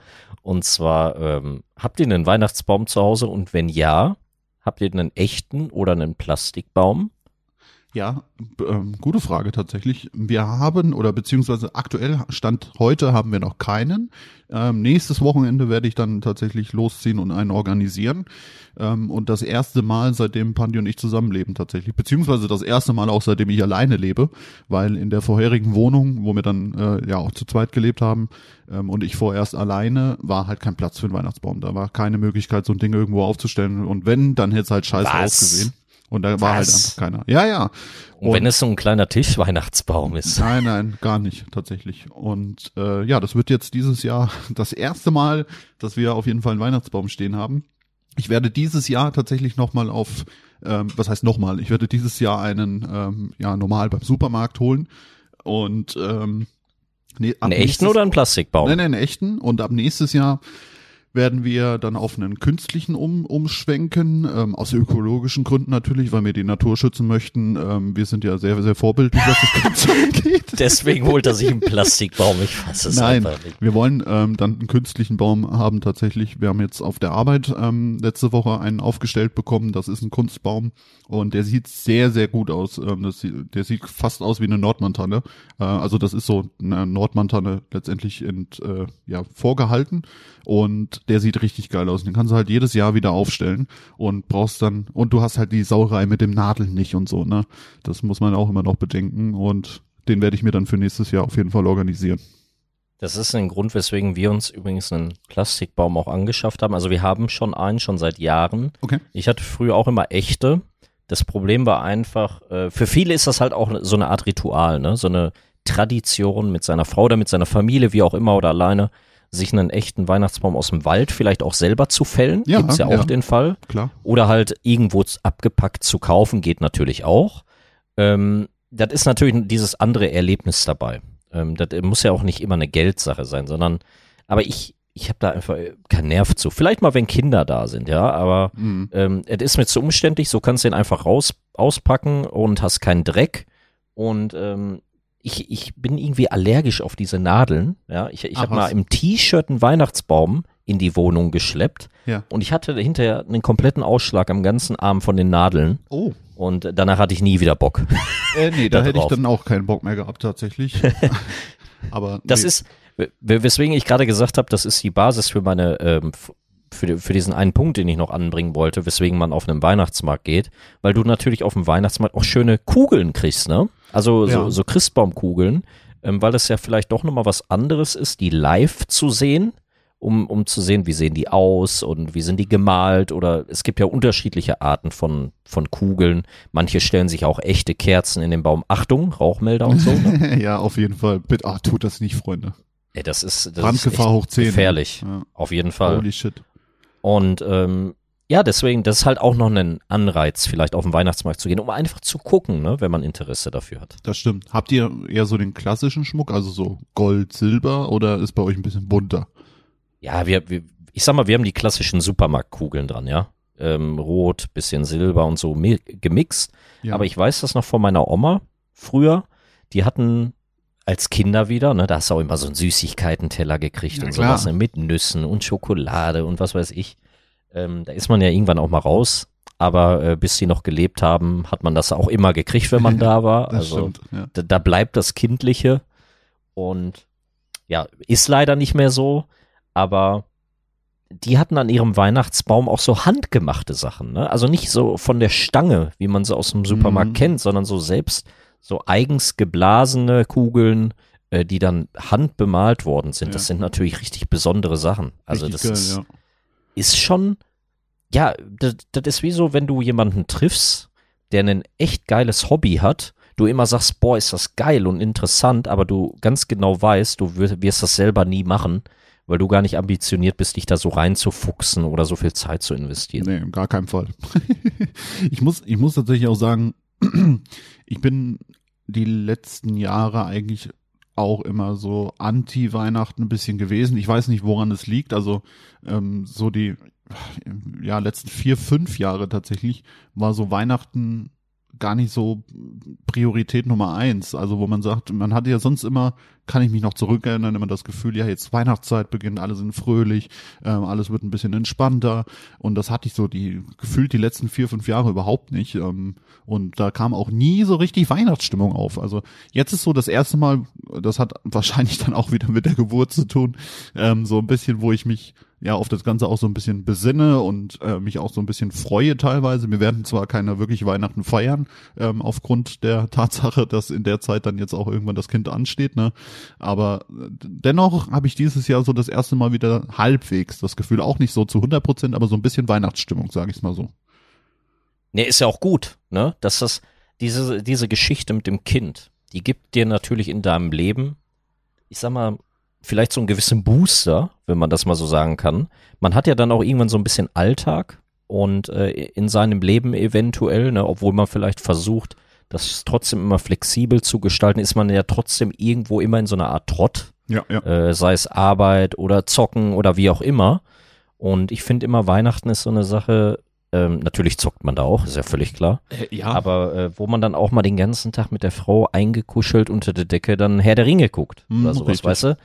Und zwar, ähm, habt ihr einen Weihnachtsbaum zu Hause? Und wenn ja, habt ihr einen echten oder einen Plastikbaum? Ja, ähm, gute Frage tatsächlich. Wir haben, oder beziehungsweise aktuell Stand heute haben wir noch keinen. Ähm, nächstes Wochenende werde ich dann tatsächlich losziehen und einen organisieren. Ähm, und das erste Mal, seitdem Pandi und ich zusammenleben tatsächlich, beziehungsweise das erste Mal auch, seitdem ich alleine lebe, weil in der vorherigen Wohnung, wo wir dann äh, ja auch zu zweit gelebt haben ähm, und ich vorerst alleine, war halt kein Platz für einen Weihnachtsbaum. Da war keine Möglichkeit, so ein Ding irgendwo aufzustellen. Und wenn, dann hätte es halt scheiße ausgesehen. Und da war halt Was? einfach keiner. Ja, ja. Und, wenn es so ein kleiner Tischweihnachtsbaum ist. Nein, nein, gar nicht, tatsächlich. Und äh, ja, das wird jetzt dieses Jahr das erste Mal, dass wir auf jeden Fall einen Weihnachtsbaum stehen haben. Ich werde dieses Jahr tatsächlich nochmal auf, ähm, was heißt nochmal, ich werde dieses Jahr einen, ähm, ja, normal beim Supermarkt holen. Und ähm, nee, ab Einen echten oder einen Plastikbaum? Nein, nein, einen echten. Und ab nächstes Jahr werden wir dann auf einen künstlichen um, umschwenken, ähm, aus ökologischen Gründen natürlich, weil wir die Natur schützen möchten. Ähm, wir sind ja sehr, sehr vorbildlich, was das Ganze angeht. Deswegen holt er sich einen Plastikbaum. Ich fasse es Nein, einfach nicht. wir wollen ähm, dann einen künstlichen Baum haben tatsächlich. Wir haben jetzt auf der Arbeit ähm, letzte Woche einen aufgestellt bekommen. Das ist ein Kunstbaum und der sieht sehr, sehr gut aus. Ähm, das, sieht- der sieht fast aus wie eine Nordmantanne. Äh, also das ist so eine Nordmantanne letztendlich in, äh, ja, vorgehalten und der sieht richtig geil aus. Den kannst du halt jedes Jahr wieder aufstellen und brauchst dann, und du hast halt die Sauerei mit dem Nadeln nicht und so, ne? Das muss man auch immer noch bedenken und den werde ich mir dann für nächstes Jahr auf jeden Fall organisieren. Das ist ein Grund, weswegen wir uns übrigens einen Plastikbaum auch angeschafft haben. Also wir haben schon einen, schon seit Jahren. Okay. Ich hatte früher auch immer echte. Das Problem war einfach, äh, für viele ist das halt auch so eine Art Ritual, ne? So eine Tradition mit seiner Frau oder mit seiner Familie, wie auch immer oder alleine, sich einen echten Weihnachtsbaum aus dem Wald vielleicht auch selber zu fällen. Ja, Gibt's ja auch ja. den Fall. Klar. Oder halt irgendwo abgepackt zu kaufen, geht natürlich auch. Ähm, das ist natürlich dieses andere Erlebnis dabei. Ähm, das muss ja auch nicht immer eine Geldsache sein, sondern, aber ich, ich habe da einfach keinen Nerv zu. Vielleicht mal, wenn Kinder da sind, ja, aber Mhm. ähm, es ist mir zu umständlich, so kannst du den einfach raus, auspacken und hast keinen Dreck. Und ähm, ich, ich bin irgendwie allergisch auf diese Nadeln. Ja, ich, ich habe mal im T-Shirt einen Weihnachtsbaum in die Wohnung geschleppt Ja. und ich hatte hinterher einen kompletten Ausschlag am ganzen Arm von den Nadeln Oh. und danach hatte ich nie wieder Bock. Äh, nee, da hätte ich dann auch keinen Bock mehr gehabt, tatsächlich. Aber Das nee. ist, w- weswegen ich gerade gesagt habe, das ist die Basis für meine, ähm, für, für diesen einen Punkt, den ich noch anbringen wollte, weswegen man auf einem Weihnachtsmarkt geht, weil du natürlich auf dem Weihnachtsmarkt auch schöne Kugeln kriegst, ne? Also so, Ja. so Christbaumkugeln, ähm, weil das ja vielleicht doch nochmal was anderes ist, die live zu sehen, um, um zu sehen, wie sehen die aus und wie sind die gemalt oder es gibt ja unterschiedliche Arten von, von Kugeln. Manche stellen sich auch echte Kerzen in den Baum. Achtung, Rauchmelder und so. Ne? ja, auf jeden Fall. Bitte, ah, tut das nicht, Freunde. Ey, das ist, das ist Brandgefahr echt hoch 10. gefährlich. Ja. Auf jeden Fall. Holy shit. Und ähm, ja, deswegen, das ist halt auch noch ein Anreiz, vielleicht auf den Weihnachtsmarkt zu gehen, um einfach zu gucken, ne, wenn man Interesse dafür hat. Das stimmt. Habt ihr eher so den klassischen Schmuck, also so Gold, Silber oder ist bei euch ein bisschen bunter? Ja, wir, wir ich sag mal, wir haben die klassischen Supermarktkugeln dran, ja. Ähm, Rot, bisschen Silber und so mi- gemixt. Ja. Aber ich weiß das noch von meiner Oma früher. Die hatten als Kinder wieder, ne, da hast du auch immer so einen Süßigkeitenteller gekriegt Ja, und klar. sowas, ne, mit Nüssen und Schokolade und was weiß ich. Ähm, da ist man ja irgendwann auch mal raus. Aber äh, bis sie noch gelebt haben, hat man das auch immer gekriegt, wenn man da war. also stimmt. Ja. da, da bleibt das Kindliche und ja, ist leider nicht mehr so, aber die hatten an ihrem Weihnachtsbaum auch so handgemachte Sachen, ne? Also nicht so von der Stange, wie man sie aus dem Supermarkt Mhm. kennt, sondern so selbst so eigens geblasene Kugeln, äh, die dann handbemalt worden sind. Das Ja. sind natürlich richtig besondere Sachen. Also Richtig das ist, ja. ist schon, ja, das, das ist wie so, wenn du jemanden triffst, der ein echt geiles Hobby hat, du immer sagst, boah, ist das geil und interessant, aber du ganz genau weißt, du wir- wirst das selber nie machen, weil du gar nicht ambitioniert bist, dich da so reinzufuchsen oder so viel Zeit zu investieren. Nee, in gar keinem Fall. ich, muss, ich muss tatsächlich auch sagen, ich bin die letzten Jahre eigentlich auch immer so anti-Weihnachten ein bisschen gewesen. Ich weiß nicht, woran es liegt. Also ähm, so die ja, letzten vier, fünf Jahre tatsächlich war so Weihnachten gar nicht so Priorität Nummer eins. Also wo man sagt, man hatte ja sonst immer, kann ich mich noch zurückerinnern, immer das Gefühl, ja, jetzt Weihnachtszeit beginnt, alle sind fröhlich, ähm, alles wird ein bisschen entspannter. Und das hatte ich so die gefühlt die letzten vier, fünf Jahre überhaupt nicht. Ähm, und da kam auch nie so richtig Weihnachtsstimmung auf. Also jetzt ist so das erste Mal, das hat wahrscheinlich dann auch wieder mit der Geburt zu tun, ähm, so ein bisschen, wo ich mich ja auf das Ganze auch so ein bisschen besinne und äh, mich auch so ein bisschen freue teilweise. Wir werden zwar keine wirklich Weihnachten feiern, ähm, aufgrund der Tatsache, dass in der Zeit dann jetzt auch irgendwann das Kind ansteht, ne? Aber äh, dennoch habe ich dieses Jahr so das erste Mal wieder halbwegs das Gefühl, auch nicht so zu 100 Prozent, aber so ein bisschen Weihnachtsstimmung, sage ich mal so. Nee, ist ja auch gut, ne? Dass das, diese, diese Geschichte mit dem Kind, die gibt dir natürlich in deinem Leben, ich sag mal, vielleicht so einen gewissen Booster, wenn man das mal so sagen kann. Man hat ja dann auch irgendwann so ein bisschen Alltag und äh, in seinem Leben eventuell, ne, obwohl man vielleicht versucht, das trotzdem immer flexibel zu gestalten, ist man ja trotzdem irgendwo immer in so einer Art Trott, Ja, ja. äh, sei es Arbeit oder Zocken oder wie auch immer. Und ich finde immer, Weihnachten ist so eine Sache, ähm, natürlich zockt man da auch, ist ja völlig klar. Äh, ja, Aber äh, wo man dann auch mal den ganzen Tag mit der Frau eingekuschelt unter der Decke dann Herr der Ringe guckt Mm, oder sowas, richtig. weißt du?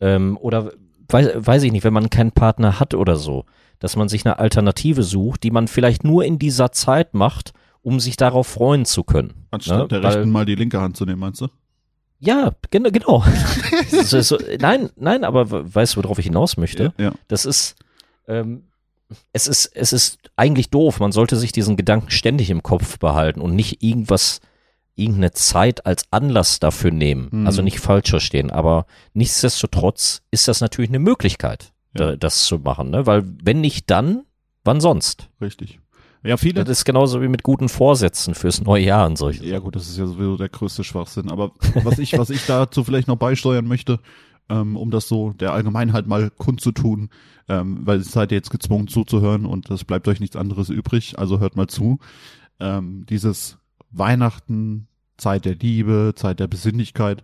Ähm, oder weiß, weiß ich nicht, wenn man keinen Partner hat oder so, dass man sich eine Alternative sucht, die man vielleicht nur in dieser Zeit macht, um sich darauf freuen zu können. anstatt ne? der Weil- rechten mal die linke Hand zu nehmen, meinst du? Ja, genau, genau. so, nein, nein, aber we- weißt du, worauf ich hinaus möchte? Ja, ja. Das ist, ähm, es ist, es ist eigentlich doof. Man sollte sich diesen Gedanken ständig im Kopf behalten und nicht irgendwas, irgendeine Zeit als Anlass dafür nehmen. Mhm. Also nicht falsch verstehen. Aber nichtsdestotrotz ist das natürlich eine Möglichkeit, Ja. da, das zu machen. Ne? Weil wenn nicht dann, wann sonst? Richtig. Ja, viele. Das ist genauso wie mit guten Vorsätzen fürs neue Jahr und solche. Ja gut, das ist ja sowieso der größte Schwachsinn. Aber was ich, was ich dazu vielleicht noch beisteuern möchte, ähm, um das so der Allgemeinheit mal kundzutun, ähm, weil ihr seid ihr jetzt gezwungen zuzuhören und es bleibt euch nichts anderes übrig, also hört mal zu. Ähm, dieses Weihnachten, Zeit der Liebe, Zeit der Besinnlichkeit,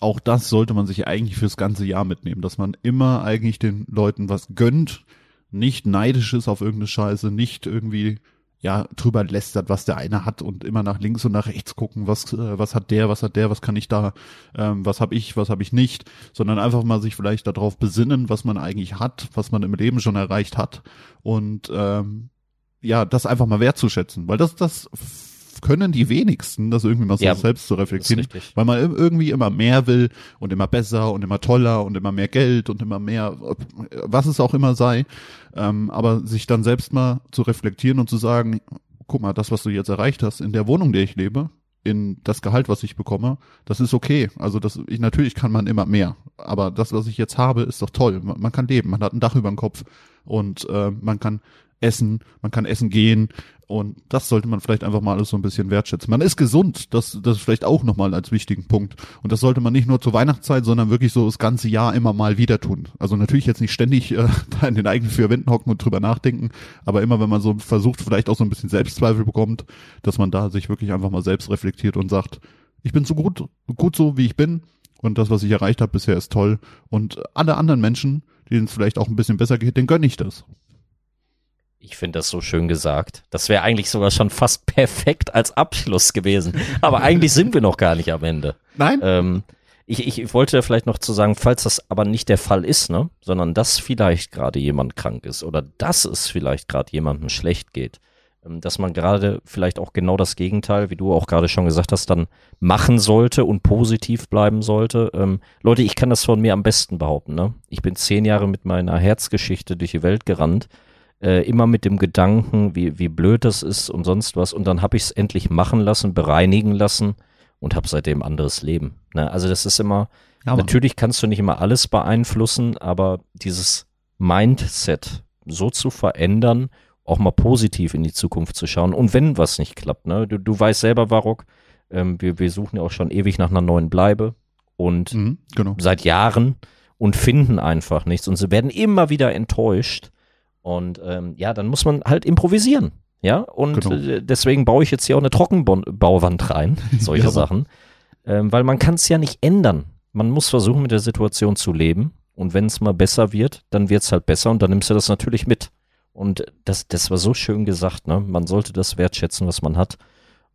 auch das sollte man sich eigentlich fürs ganze Jahr mitnehmen, dass man immer eigentlich den Leuten was gönnt, nicht neidisch ist auf irgendeine Scheiße, nicht irgendwie ja drüber lästert, was der eine hat und immer nach links und nach rechts gucken, was äh, was hat der, was hat der, was kann ich da, ähm, was habe ich, was habe ich nicht, sondern einfach mal sich vielleicht darauf besinnen, was man eigentlich hat, was man im Leben schon erreicht hat und ähm, ja, das einfach mal wertzuschätzen, weil das das können die wenigsten, das irgendwie mal so Ja, selbst zu reflektieren, weil man ir- irgendwie immer mehr will und immer besser und immer toller und immer mehr Geld und immer mehr, was es auch immer sei. Ähm, aber sich dann selbst mal zu reflektieren und zu sagen, guck mal, das, was du jetzt erreicht hast, in der Wohnung, in der ich lebe, in das Gehalt, was ich bekomme, das ist okay. Also das, ich, natürlich kann man immer mehr. Aber das, was ich jetzt habe, ist doch toll. Man, man kann leben, man hat ein Dach über dem Kopf und äh, man kann essen, man kann essen gehen und das sollte man vielleicht einfach mal alles so ein bisschen wertschätzen. Man ist gesund, das, das ist vielleicht auch nochmal als wichtigen Punkt. Und das sollte man nicht nur zur Weihnachtszeit, sondern wirklich so das ganze Jahr immer mal wieder tun. Also natürlich jetzt nicht ständig äh, da in den eigenen vier Wänden hocken und drüber nachdenken, aber immer wenn man so versucht, vielleicht auch so ein bisschen Selbstzweifel bekommt, dass man da sich wirklich einfach mal selbst reflektiert und sagt, ich bin so gut, gut so, wie ich bin und das, was ich erreicht habe bisher, ist toll. Und alle anderen Menschen, denen es vielleicht auch ein bisschen besser geht, denen gönne ich das. Ich finde das so schön gesagt. Das wäre eigentlich sogar schon fast perfekt als Abschluss gewesen. Aber eigentlich sind wir noch gar nicht am Ende. Nein? Ähm, ich, ich, wollte vielleicht noch zu sagen, falls das aber nicht der Fall ist, ne, sondern dass vielleicht gerade jemand krank ist oder dass es vielleicht gerade jemandem schlecht geht, ähm, dass man gerade vielleicht auch genau das Gegenteil, wie du auch gerade schon gesagt hast, dann machen sollte und positiv bleiben sollte. Ähm, Leute, ich kann das von mir am besten behaupten. Ne? Ich bin zehn Jahre mit meiner Herzgeschichte durch die Welt gerannt, äh, immer mit dem Gedanken, wie, wie blöd das ist und sonst was. Und dann habe ich es endlich machen lassen, bereinigen lassen und habe seitdem anderes Leben. Ne? Also das ist immer, Ja, natürlich kannst du nicht immer alles beeinflussen, aber dieses Mindset so zu verändern, auch mal positiv in die Zukunft zu schauen. Und wenn was nicht klappt, ne? du, du weißt selber, Varrock, ähm, wir, wir suchen ja auch schon ewig nach einer neuen Bleibe und Mhm, genau. seit Jahren und finden einfach nichts und sie werden immer wieder enttäuscht. Und ähm, ja, dann muss man halt improvisieren. Ja, und Genau. äh, deswegen baue ich jetzt hier auch eine Trockenbauwand rein, solche Ja, Sachen. Ähm, weil man kann es ja nicht ändern. Man muss versuchen, mit der Situation zu leben. Und wenn es mal besser wird, dann wird es halt besser und dann nimmst du das natürlich mit. Und das, das war so schön gesagt, ne? Man sollte das wertschätzen, was man hat.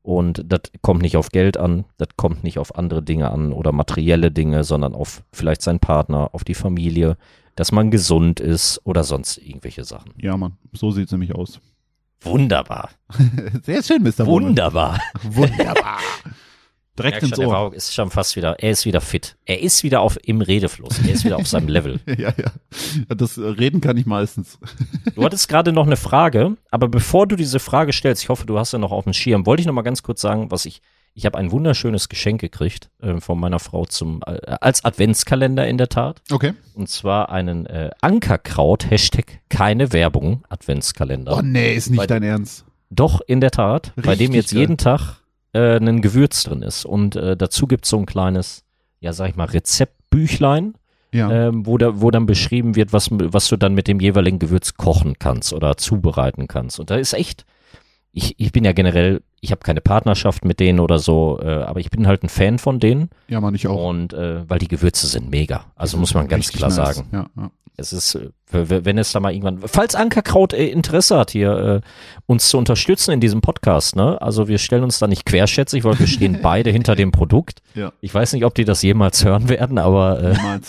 Und das kommt nicht auf Geld an, das kommt nicht auf andere Dinge an oder materielle Dinge, sondern auf vielleicht seinen Partner, auf die Familie, dass man gesund ist oder sonst irgendwelche Sachen. Ja, Mann. So sieht's nämlich aus. Wunderbar. Sehr schön, Mr. Wunderbar. Wunderbar. Direkt Merk ins Ohr. Varrock ist schon fast wieder, er ist wieder fit. Er ist wieder auf, im Redefluss. Er ist wieder auf seinem Level. Ja, ja. Das Reden kann ich meistens. Du hattest gerade noch eine Frage, aber bevor du diese Frage stellst, ich hoffe, du hast ja noch auf dem Schirm, wollte ich noch mal ganz kurz sagen, was ich, ich habe ein wunderschönes Geschenk gekriegt äh, von meiner Frau zum, äh, als Adventskalender in der Tat. Okay. Und zwar einen äh, Ankerkraut, Hashtag keine Werbung, Adventskalender. Oh nee, ist nicht Bei- dein Ernst. Doch, in der Tat, bei dem Richtig jetzt geil. jeden Tag äh, ein Gewürz drin ist. Und äh, dazu gibt's so ein kleines, ja, sag ich mal, Rezeptbüchlein, Ja. ähm, wo, da, wo dann beschrieben wird, was, was du dann mit dem jeweiligen Gewürz kochen kannst oder zubereiten kannst. Und da ist echt, ich, ich bin ja generell, ich habe keine Partnerschaft mit denen oder so, äh, aber ich bin halt ein Fan von denen. ja, Mann, ich auch. Und äh, weil die Gewürze sind mega. Also muss man ganz klar nice. sagen. Ja, ja. Es ist, äh, wenn es da mal irgendwann, falls Ankerkraut äh, Interesse hat, hier äh, uns zu unterstützen in diesem Podcast, ne? Also wir stellen uns da nicht querschätzig, weil wir stehen beide hinter dem Produkt. Ja. Ich weiß nicht, ob die das jemals hören werden, aber äh.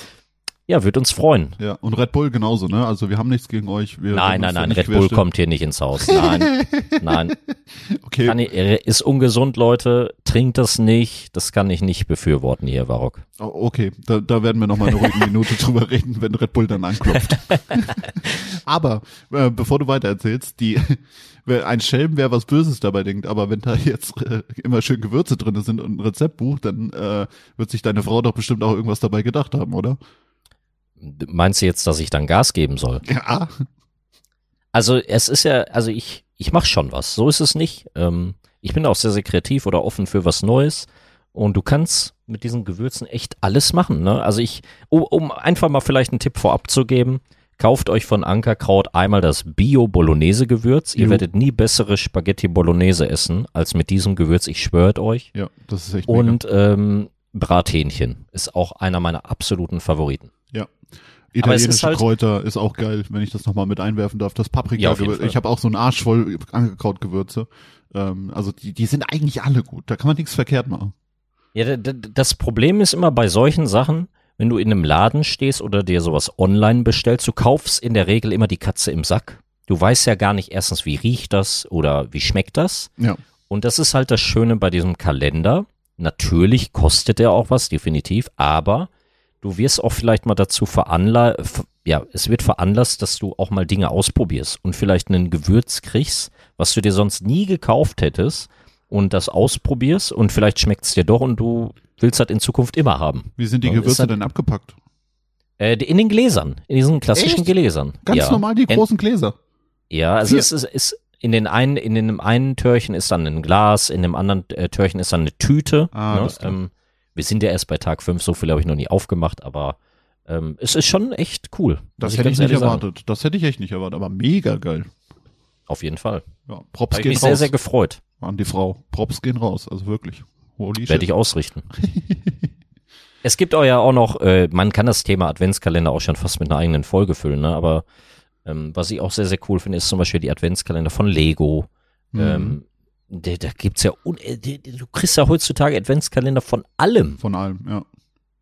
Ja, wird uns freuen. Ja, und Red Bull genauso, ne? Also wir haben nichts gegen euch. Wir Nein, nein, nein, Red Bull kommt hier nicht ins Haus. Nein, nein. Okay, Kann ich, äh, ist ungesund, Leute. Trinkt das nicht. Das kann ich nicht befürworten hier, Varrock. Oh, okay, da, da werden wir noch mal eine ruhige Minute drüber reden, wenn Red Bull dann anklopft. aber äh, bevor du weiter erzählst, die ein Schelm, wer was Böses dabei denkt, aber wenn da jetzt äh, immer schön Gewürze drin sind und ein Rezeptbuch, dann äh, wird sich deine Frau doch bestimmt auch irgendwas dabei gedacht haben, oder? Meinst du jetzt, dass ich dann Gas geben soll? Ja. Also es ist ja, also ich, ich mache schon was. So ist es nicht. Ähm, ich bin auch sehr, sehr kreativ oder offen für was Neues. Und du kannst mit diesen Gewürzen echt alles machen. Ne? Also ich, um, um einfach mal vielleicht einen Tipp vorab zu geben, kauft euch von Ankerkraut einmal das Bio-Bolognese-Gewürz. Ihr werdet nie bessere Spaghetti Bolognese essen als mit diesem Gewürz. Ich schwöre euch. Ja, das ist echt mega. Und ähm, Brathähnchen ist auch einer meiner absoluten Favoriten. Italienische halt- Kräuter ist auch geil, wenn ich das nochmal mit einwerfen darf. Das Paprika, Ja, ich habe auch so einen Arsch voll Angekrautgewürze. Ähm, also die, die sind eigentlich alle gut. Da kann man nichts verkehrt machen. Ja, das Problem ist immer bei solchen Sachen, wenn du in einem Laden stehst oder dir sowas online bestellst, du kaufst in der Regel immer die Katze im Sack. Du weißt ja gar nicht erstens, wie riecht das oder wie schmeckt das. Ja. Und das ist halt das Schöne bei diesem Kalender. Natürlich kostet er auch was, definitiv, aber du wirst auch vielleicht mal dazu veranlasst, ja, es wird veranlasst, dass du auch mal Dinge ausprobierst und vielleicht einen Gewürz kriegst, was du dir sonst nie gekauft hättest und das ausprobierst und vielleicht schmeckt es dir doch und du willst das in Zukunft immer haben. Wie sind die ist Gewürze halt- denn abgepackt? Äh, in den Gläsern, in diesen klassischen Echt? Gläsern. Ganz ja. normal die En- großen Gläser. Ja, also Vier. es ist, ist in den einen, in dem einen Türchen ist dann ein Glas, in dem anderen äh, Türchen ist dann eine Tüte. Ah, ne? Wir sind ja erst bei Tag 5, so viel habe ich noch nie aufgemacht, aber ähm, es ist schon echt cool. Das hätte ich nicht sagen. erwartet. Das hätte ich echt nicht erwartet, aber mega geil. Auf jeden Fall. Ja, Props gehen mich raus sehr, sehr gefreut. an die Frau. Props gehen raus, also wirklich. Holy Werde ich ausrichten. es gibt auch ja auch noch, äh, man kann das Thema Adventskalender auch schon fast mit einer eigenen Folge füllen, ne? aber ähm, was ich auch sehr, sehr cool finde, ist zum Beispiel die Adventskalender von Lego. Mhm. Ähm, da, da gibt's ja, äh, du kriegst ja heutzutage Adventskalender von allem. Von allem, ja.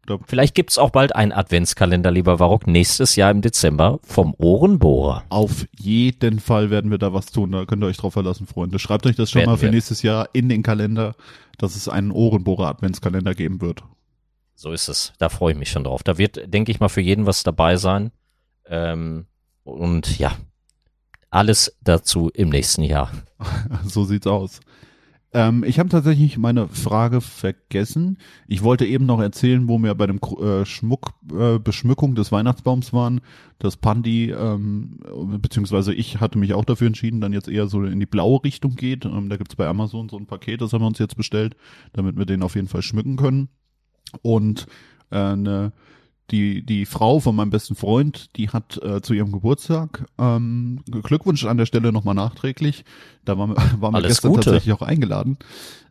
Da, Vielleicht gibt's auch bald einen Adventskalender, lieber Barock, nächstes Jahr im Dezember vom Ohrenbohrer. auf jeden Fall werden wir da was tun. Da könnt ihr euch drauf verlassen, Freunde. Schreibt euch das schon Werden mal für wir. nächstes Jahr in den Kalender, dass es einen Ohrenbohrer Adventskalender geben wird. So ist es. Da freue ich mich schon drauf. Da wird, denke ich mal, für jeden was dabei sein. Ähm, und ja, alles dazu im nächsten Jahr. so sieht's aus. Ähm, ich habe tatsächlich meine Frage vergessen. Ich wollte eben noch erzählen, wo wir bei dem äh, Schmuck, äh, Beschmückung des Weihnachtsbaums waren, dass Pandi, ähm, beziehungsweise ich hatte mich auch dafür entschieden, dann jetzt eher so in die blaue Richtung geht. Ähm, da gibt's bei Amazon so ein Paket, das haben wir uns jetzt bestellt, damit wir den auf jeden Fall schmücken können. Und äh, ne, die, die Frau von meinem besten Freund, die hat äh, zu ihrem Geburtstag ähm, Glückwunsch an der Stelle nochmal nachträglich. Da waren wir, waren wir gestern Gute. tatsächlich auch eingeladen.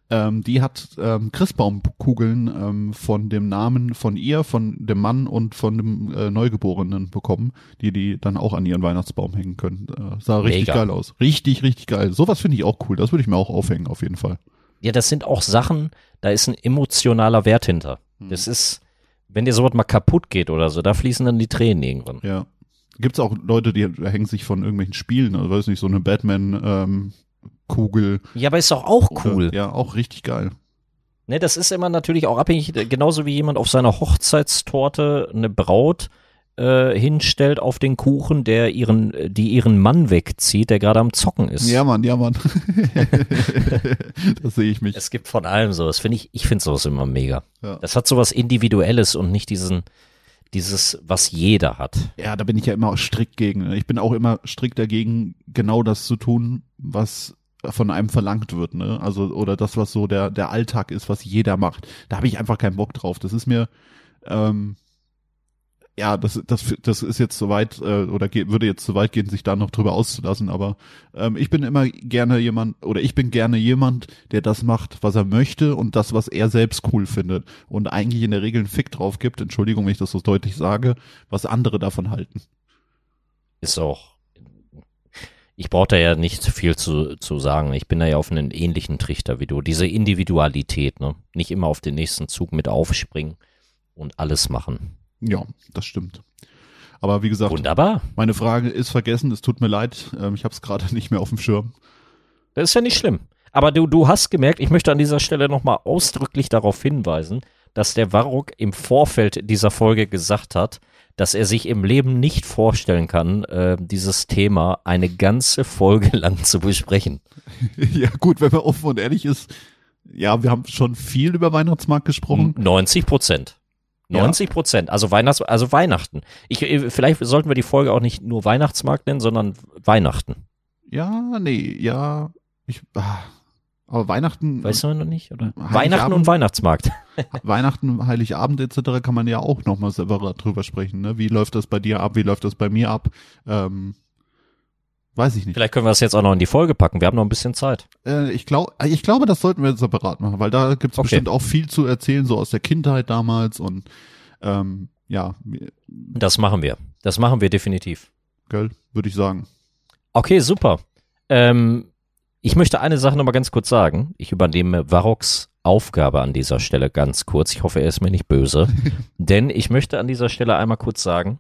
Ähm, die hat ähm, Christbaumkugeln ähm, von dem Namen von ihr, von dem Mann und von dem äh, Neugeborenen bekommen, die die dann auch an ihren Weihnachtsbaum hängen können. Äh, sah richtig Mega. geil aus. Richtig, richtig geil. Sowas finde ich auch cool. Das würde ich mir auch aufhängen, auf jeden Fall. Ja, das sind auch Sachen, da ist ein emotionaler Wert hinter. Das ist, wenn dir sowas mal kaputt geht oder so, da fließen dann die Tränen irgendwann. Ja. Gibt's auch Leute, die hängen sich von irgendwelchen Spielen, also weiß nicht, so eine Batman ähm, Kugel. Ja, aber ist doch auch cool. Oder, ja, auch richtig geil. Ne, das ist immer natürlich auch abhängig, genauso wie jemand auf seiner Hochzeitstorte eine Braut äh, hinstellt auf den Kuchen, der ihren, äh, die ihren Mann wegzieht, der gerade am Zocken ist. Ja, Mann, ja, Mann. das sehe ich mich. Es gibt von allem sowas. Finde ich, ich finde sowas immer mega. Ja. Das hat sowas Individuelles und nicht diesen, dieses, was jeder hat. Ja, da bin ich ja immer strikt gegen. Ich bin auch immer strikt dagegen, genau das zu tun, was von einem verlangt wird, ne? Also, oder das, was so der, der Alltag ist, was jeder macht. Da habe ich einfach keinen Bock drauf. Das ist mir, ähm, ja, das, das, das ist jetzt soweit, äh, oder geht, würde jetzt zu weit gehen, sich da noch drüber auszulassen, aber ähm, ich bin immer gerne jemand, oder ich bin gerne jemand, der das macht, was er möchte und das, was er selbst cool findet und eigentlich in der Regel einen Fick drauf gibt, Entschuldigung, wenn ich das so deutlich sage, was andere davon halten. Ist auch. Ich brauche da ja nicht viel zu, zu sagen. Ich bin da ja auf einen ähnlichen Trichter wie du. Diese Individualität, ne? Nicht immer auf den nächsten Zug mit aufspringen und alles machen. Ja, das stimmt. Aber wie gesagt, Wunderbar. meine Frage ist vergessen, es tut mir leid, ähm, ich habe es gerade nicht mehr auf dem Schirm. Das ist ja nicht schlimm. Aber du, du hast gemerkt, ich möchte an dieser Stelle nochmal ausdrücklich darauf hinweisen, dass der Varrock im Vorfeld dieser Folge gesagt hat, dass er sich im Leben nicht vorstellen kann, äh, dieses Thema eine ganze Folge lang zu besprechen. ja gut, wenn man offen und ehrlich ist, ja, wir haben schon viel über Weihnachtsmarkt gesprochen. 90 Prozent. Ja. 90 Prozent. Also Weihnachts, also Weihnachten. Ich, äh, vielleicht sollten wir die Folge auch nicht nur Weihnachtsmarkt nennen, sondern Weihnachten. Ja, nee, ja, ich, ah, aber Weihnachten, Weißt du noch nicht? Oder? Heiligabend- Weihnachten und Weihnachtsmarkt. Weihnachten, Heiligabend etc. kann man ja auch nochmal separat drüber sprechen. Ne? Wie läuft das bei dir ab? Wie läuft das bei mir ab? Ähm, weiß ich nicht. Vielleicht können wir das jetzt auch noch in die Folge packen. Wir haben noch ein bisschen Zeit. Äh, ich, glaub, ich glaube, das sollten wir separat machen, weil da gibt's Okay. bestimmt auch viel zu erzählen, so aus der Kindheit damals und ähm, ja, Das machen wir. Das machen wir definitiv. gell, würde ich sagen. Okay, super. Ähm, ich möchte eine Sache nochmal ganz kurz sagen. Ich übernehme Varroks Aufgabe an dieser Stelle ganz kurz. Ich hoffe, er ist mir nicht böse. Denn ich möchte an dieser Stelle einmal kurz sagen,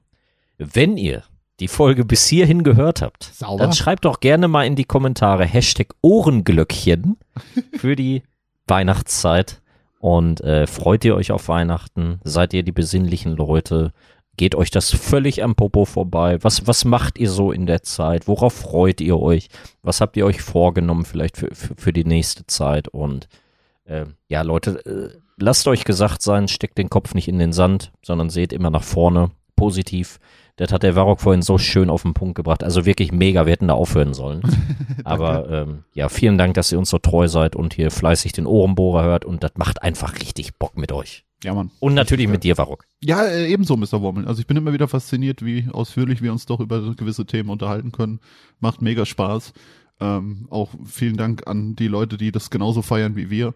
wenn ihr die Folge bis hierhin gehört habt, Sauber. dann schreibt doch gerne mal in die Kommentare Hashtag Ohrenglöckchen für die Weihnachtszeit. Und äh, freut ihr euch auf Weihnachten? Seid ihr die besinnlichen Leute? Geht euch das völlig am Popo vorbei? Was, was macht ihr so in der Zeit? Worauf freut ihr euch? Was habt ihr euch vorgenommen vielleicht für, für, für die nächste Zeit? Und äh, ja, Leute, äh, lasst euch gesagt sein, steckt den Kopf nicht in den Sand, sondern seht immer nach vorne, positiv. Das hat der Varrock vorhin so schön auf den Punkt gebracht. Also wirklich mega, wir hätten da aufhören sollen. Aber ähm, ja, vielen Dank, dass ihr uns so treu seid und hier fleißig den Ohrenbohrer hört und das macht einfach richtig Bock mit euch. Ja, Mann. Und natürlich mit dir, Varrock. Ja, äh, ebenso, Mr. Wommel. Also ich bin immer wieder fasziniert, wie ausführlich wir uns doch über gewisse Themen unterhalten können. Macht mega Spaß. Ähm, auch vielen Dank an die Leute, die das genauso feiern wie wir.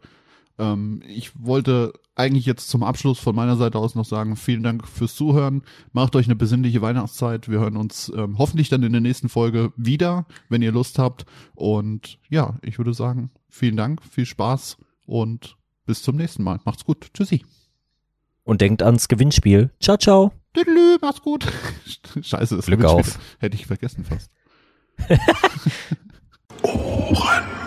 Ähm, ich wollte eigentlich jetzt zum Abschluss von meiner Seite aus noch sagen, vielen Dank fürs Zuhören. Macht euch eine besinnliche Weihnachtszeit. Wir hören uns ähm, hoffentlich dann in der nächsten Folge wieder, wenn ihr Lust habt. Und ja, ich würde sagen, vielen Dank, viel Spaß und bis zum nächsten Mal. Macht's gut. Tschüssi. Und denkt ans Gewinnspiel. Ciao, ciao. Tüdelü, mach's gut. Scheiße, das Glück auf. Hätte ich vergessen fast. Ohren.